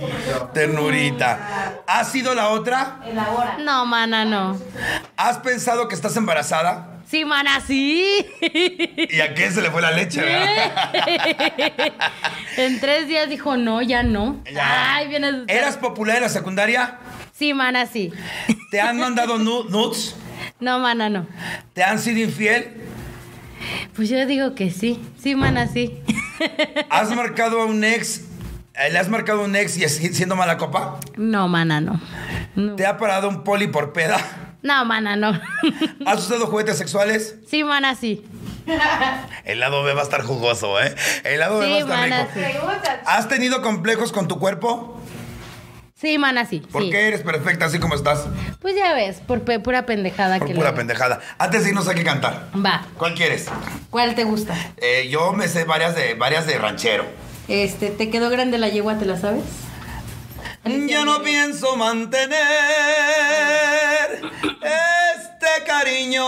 ternurita. ¿Has sido la otra? No, mana, no. ¿Has pensado que estás embarazada? Sí, mana, sí. ¿Y a qué se le fue la leche, verdad? en tres días dijo, no, ya no. Ya. Ay, vienes. ¿Eras popular en la secundaria? Sí, mana, sí. ¿Te han mandado nu- nudes? No, mana, no. ¿Te han sido infiel? Pues yo digo que sí. Sí, mana, sí. ¿Has marcado a un ex? eh, ¿Le has marcado a un ex y es- siendo mala copa? No, mana, no. No, ¿Te ha parado un poli por peda? No mana, no. ¿Has usado juguetes sexuales? sí, mana, sí. El lado B va a estar jugoso, ¿eh? El lado B Sí, va a estar mana, rico. sí. ¿Has tenido complejos con tu cuerpo? Sí, mana, sí. ¿Por sí. qué eres perfecta así como estás? Pues ya ves, por pe- pura pendejada Por que pura le- pendejada. Antes de irnos hay que cantar. Va. ¿Cuál quieres? ¿Cuál te gusta? Eh, yo me sé varias de, varias de ranchero. Este, ¿te quedó grande la yegua, te la sabes? Yo no pienso mantener este cariño.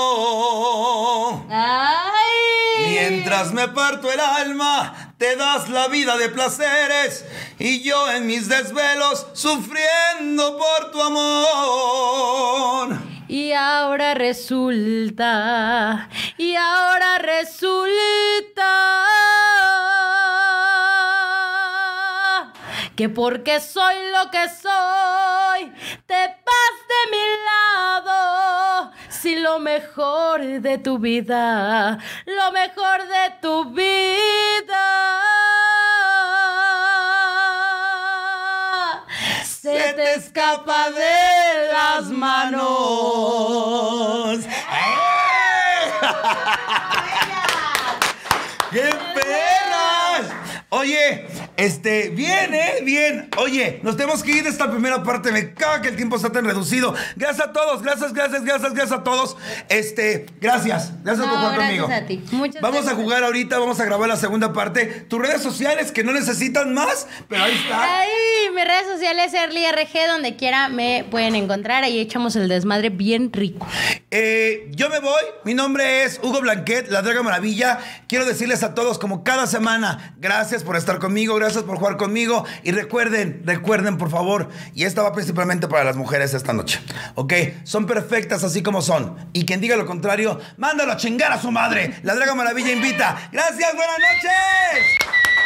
¡Ay! Mientras me parto el alma, te das la vida de placeres y yo en mis desvelos sufriendo por tu amor. Y ahora resulta, y ahora resulta que porque soy lo que soy, te vas de mi lado. Si lo mejor de tu vida, lo mejor de tu vida, se te escapa de las manos. ¡Qué perras! Oye, este, bien, ¿eh? Bien. Oye, nos tenemos que ir de esta primera parte. Me caga que el tiempo está tan reducido. Gracias a todos, gracias, gracias, gracias, gracias a todos. Este, gracias. Gracias por jugar gracias conmigo. a ti. Muchas vamos a gracias. jugar ahorita, vamos a grabar la segunda parte. Tus redes sociales que no necesitan más, pero ahí está. Ay, mis redes sociales RG, donde quiera me pueden encontrar. Ahí echamos el desmadre bien rico. Eh, yo me voy. Mi nombre es Hugo Blanquet, la Draga Maravilla. Quiero decirles a todos, como cada semana, gracias por estar conmigo, gracias por jugar conmigo. Y recuerden, recuerden, por favor, y esta va principalmente para las mujeres esta noche. ¿Ok? Son perfectas así como son. Y quien diga lo contrario, mándalo a chingar a su madre. La Draga Maravilla invita. Gracias, buenas noches.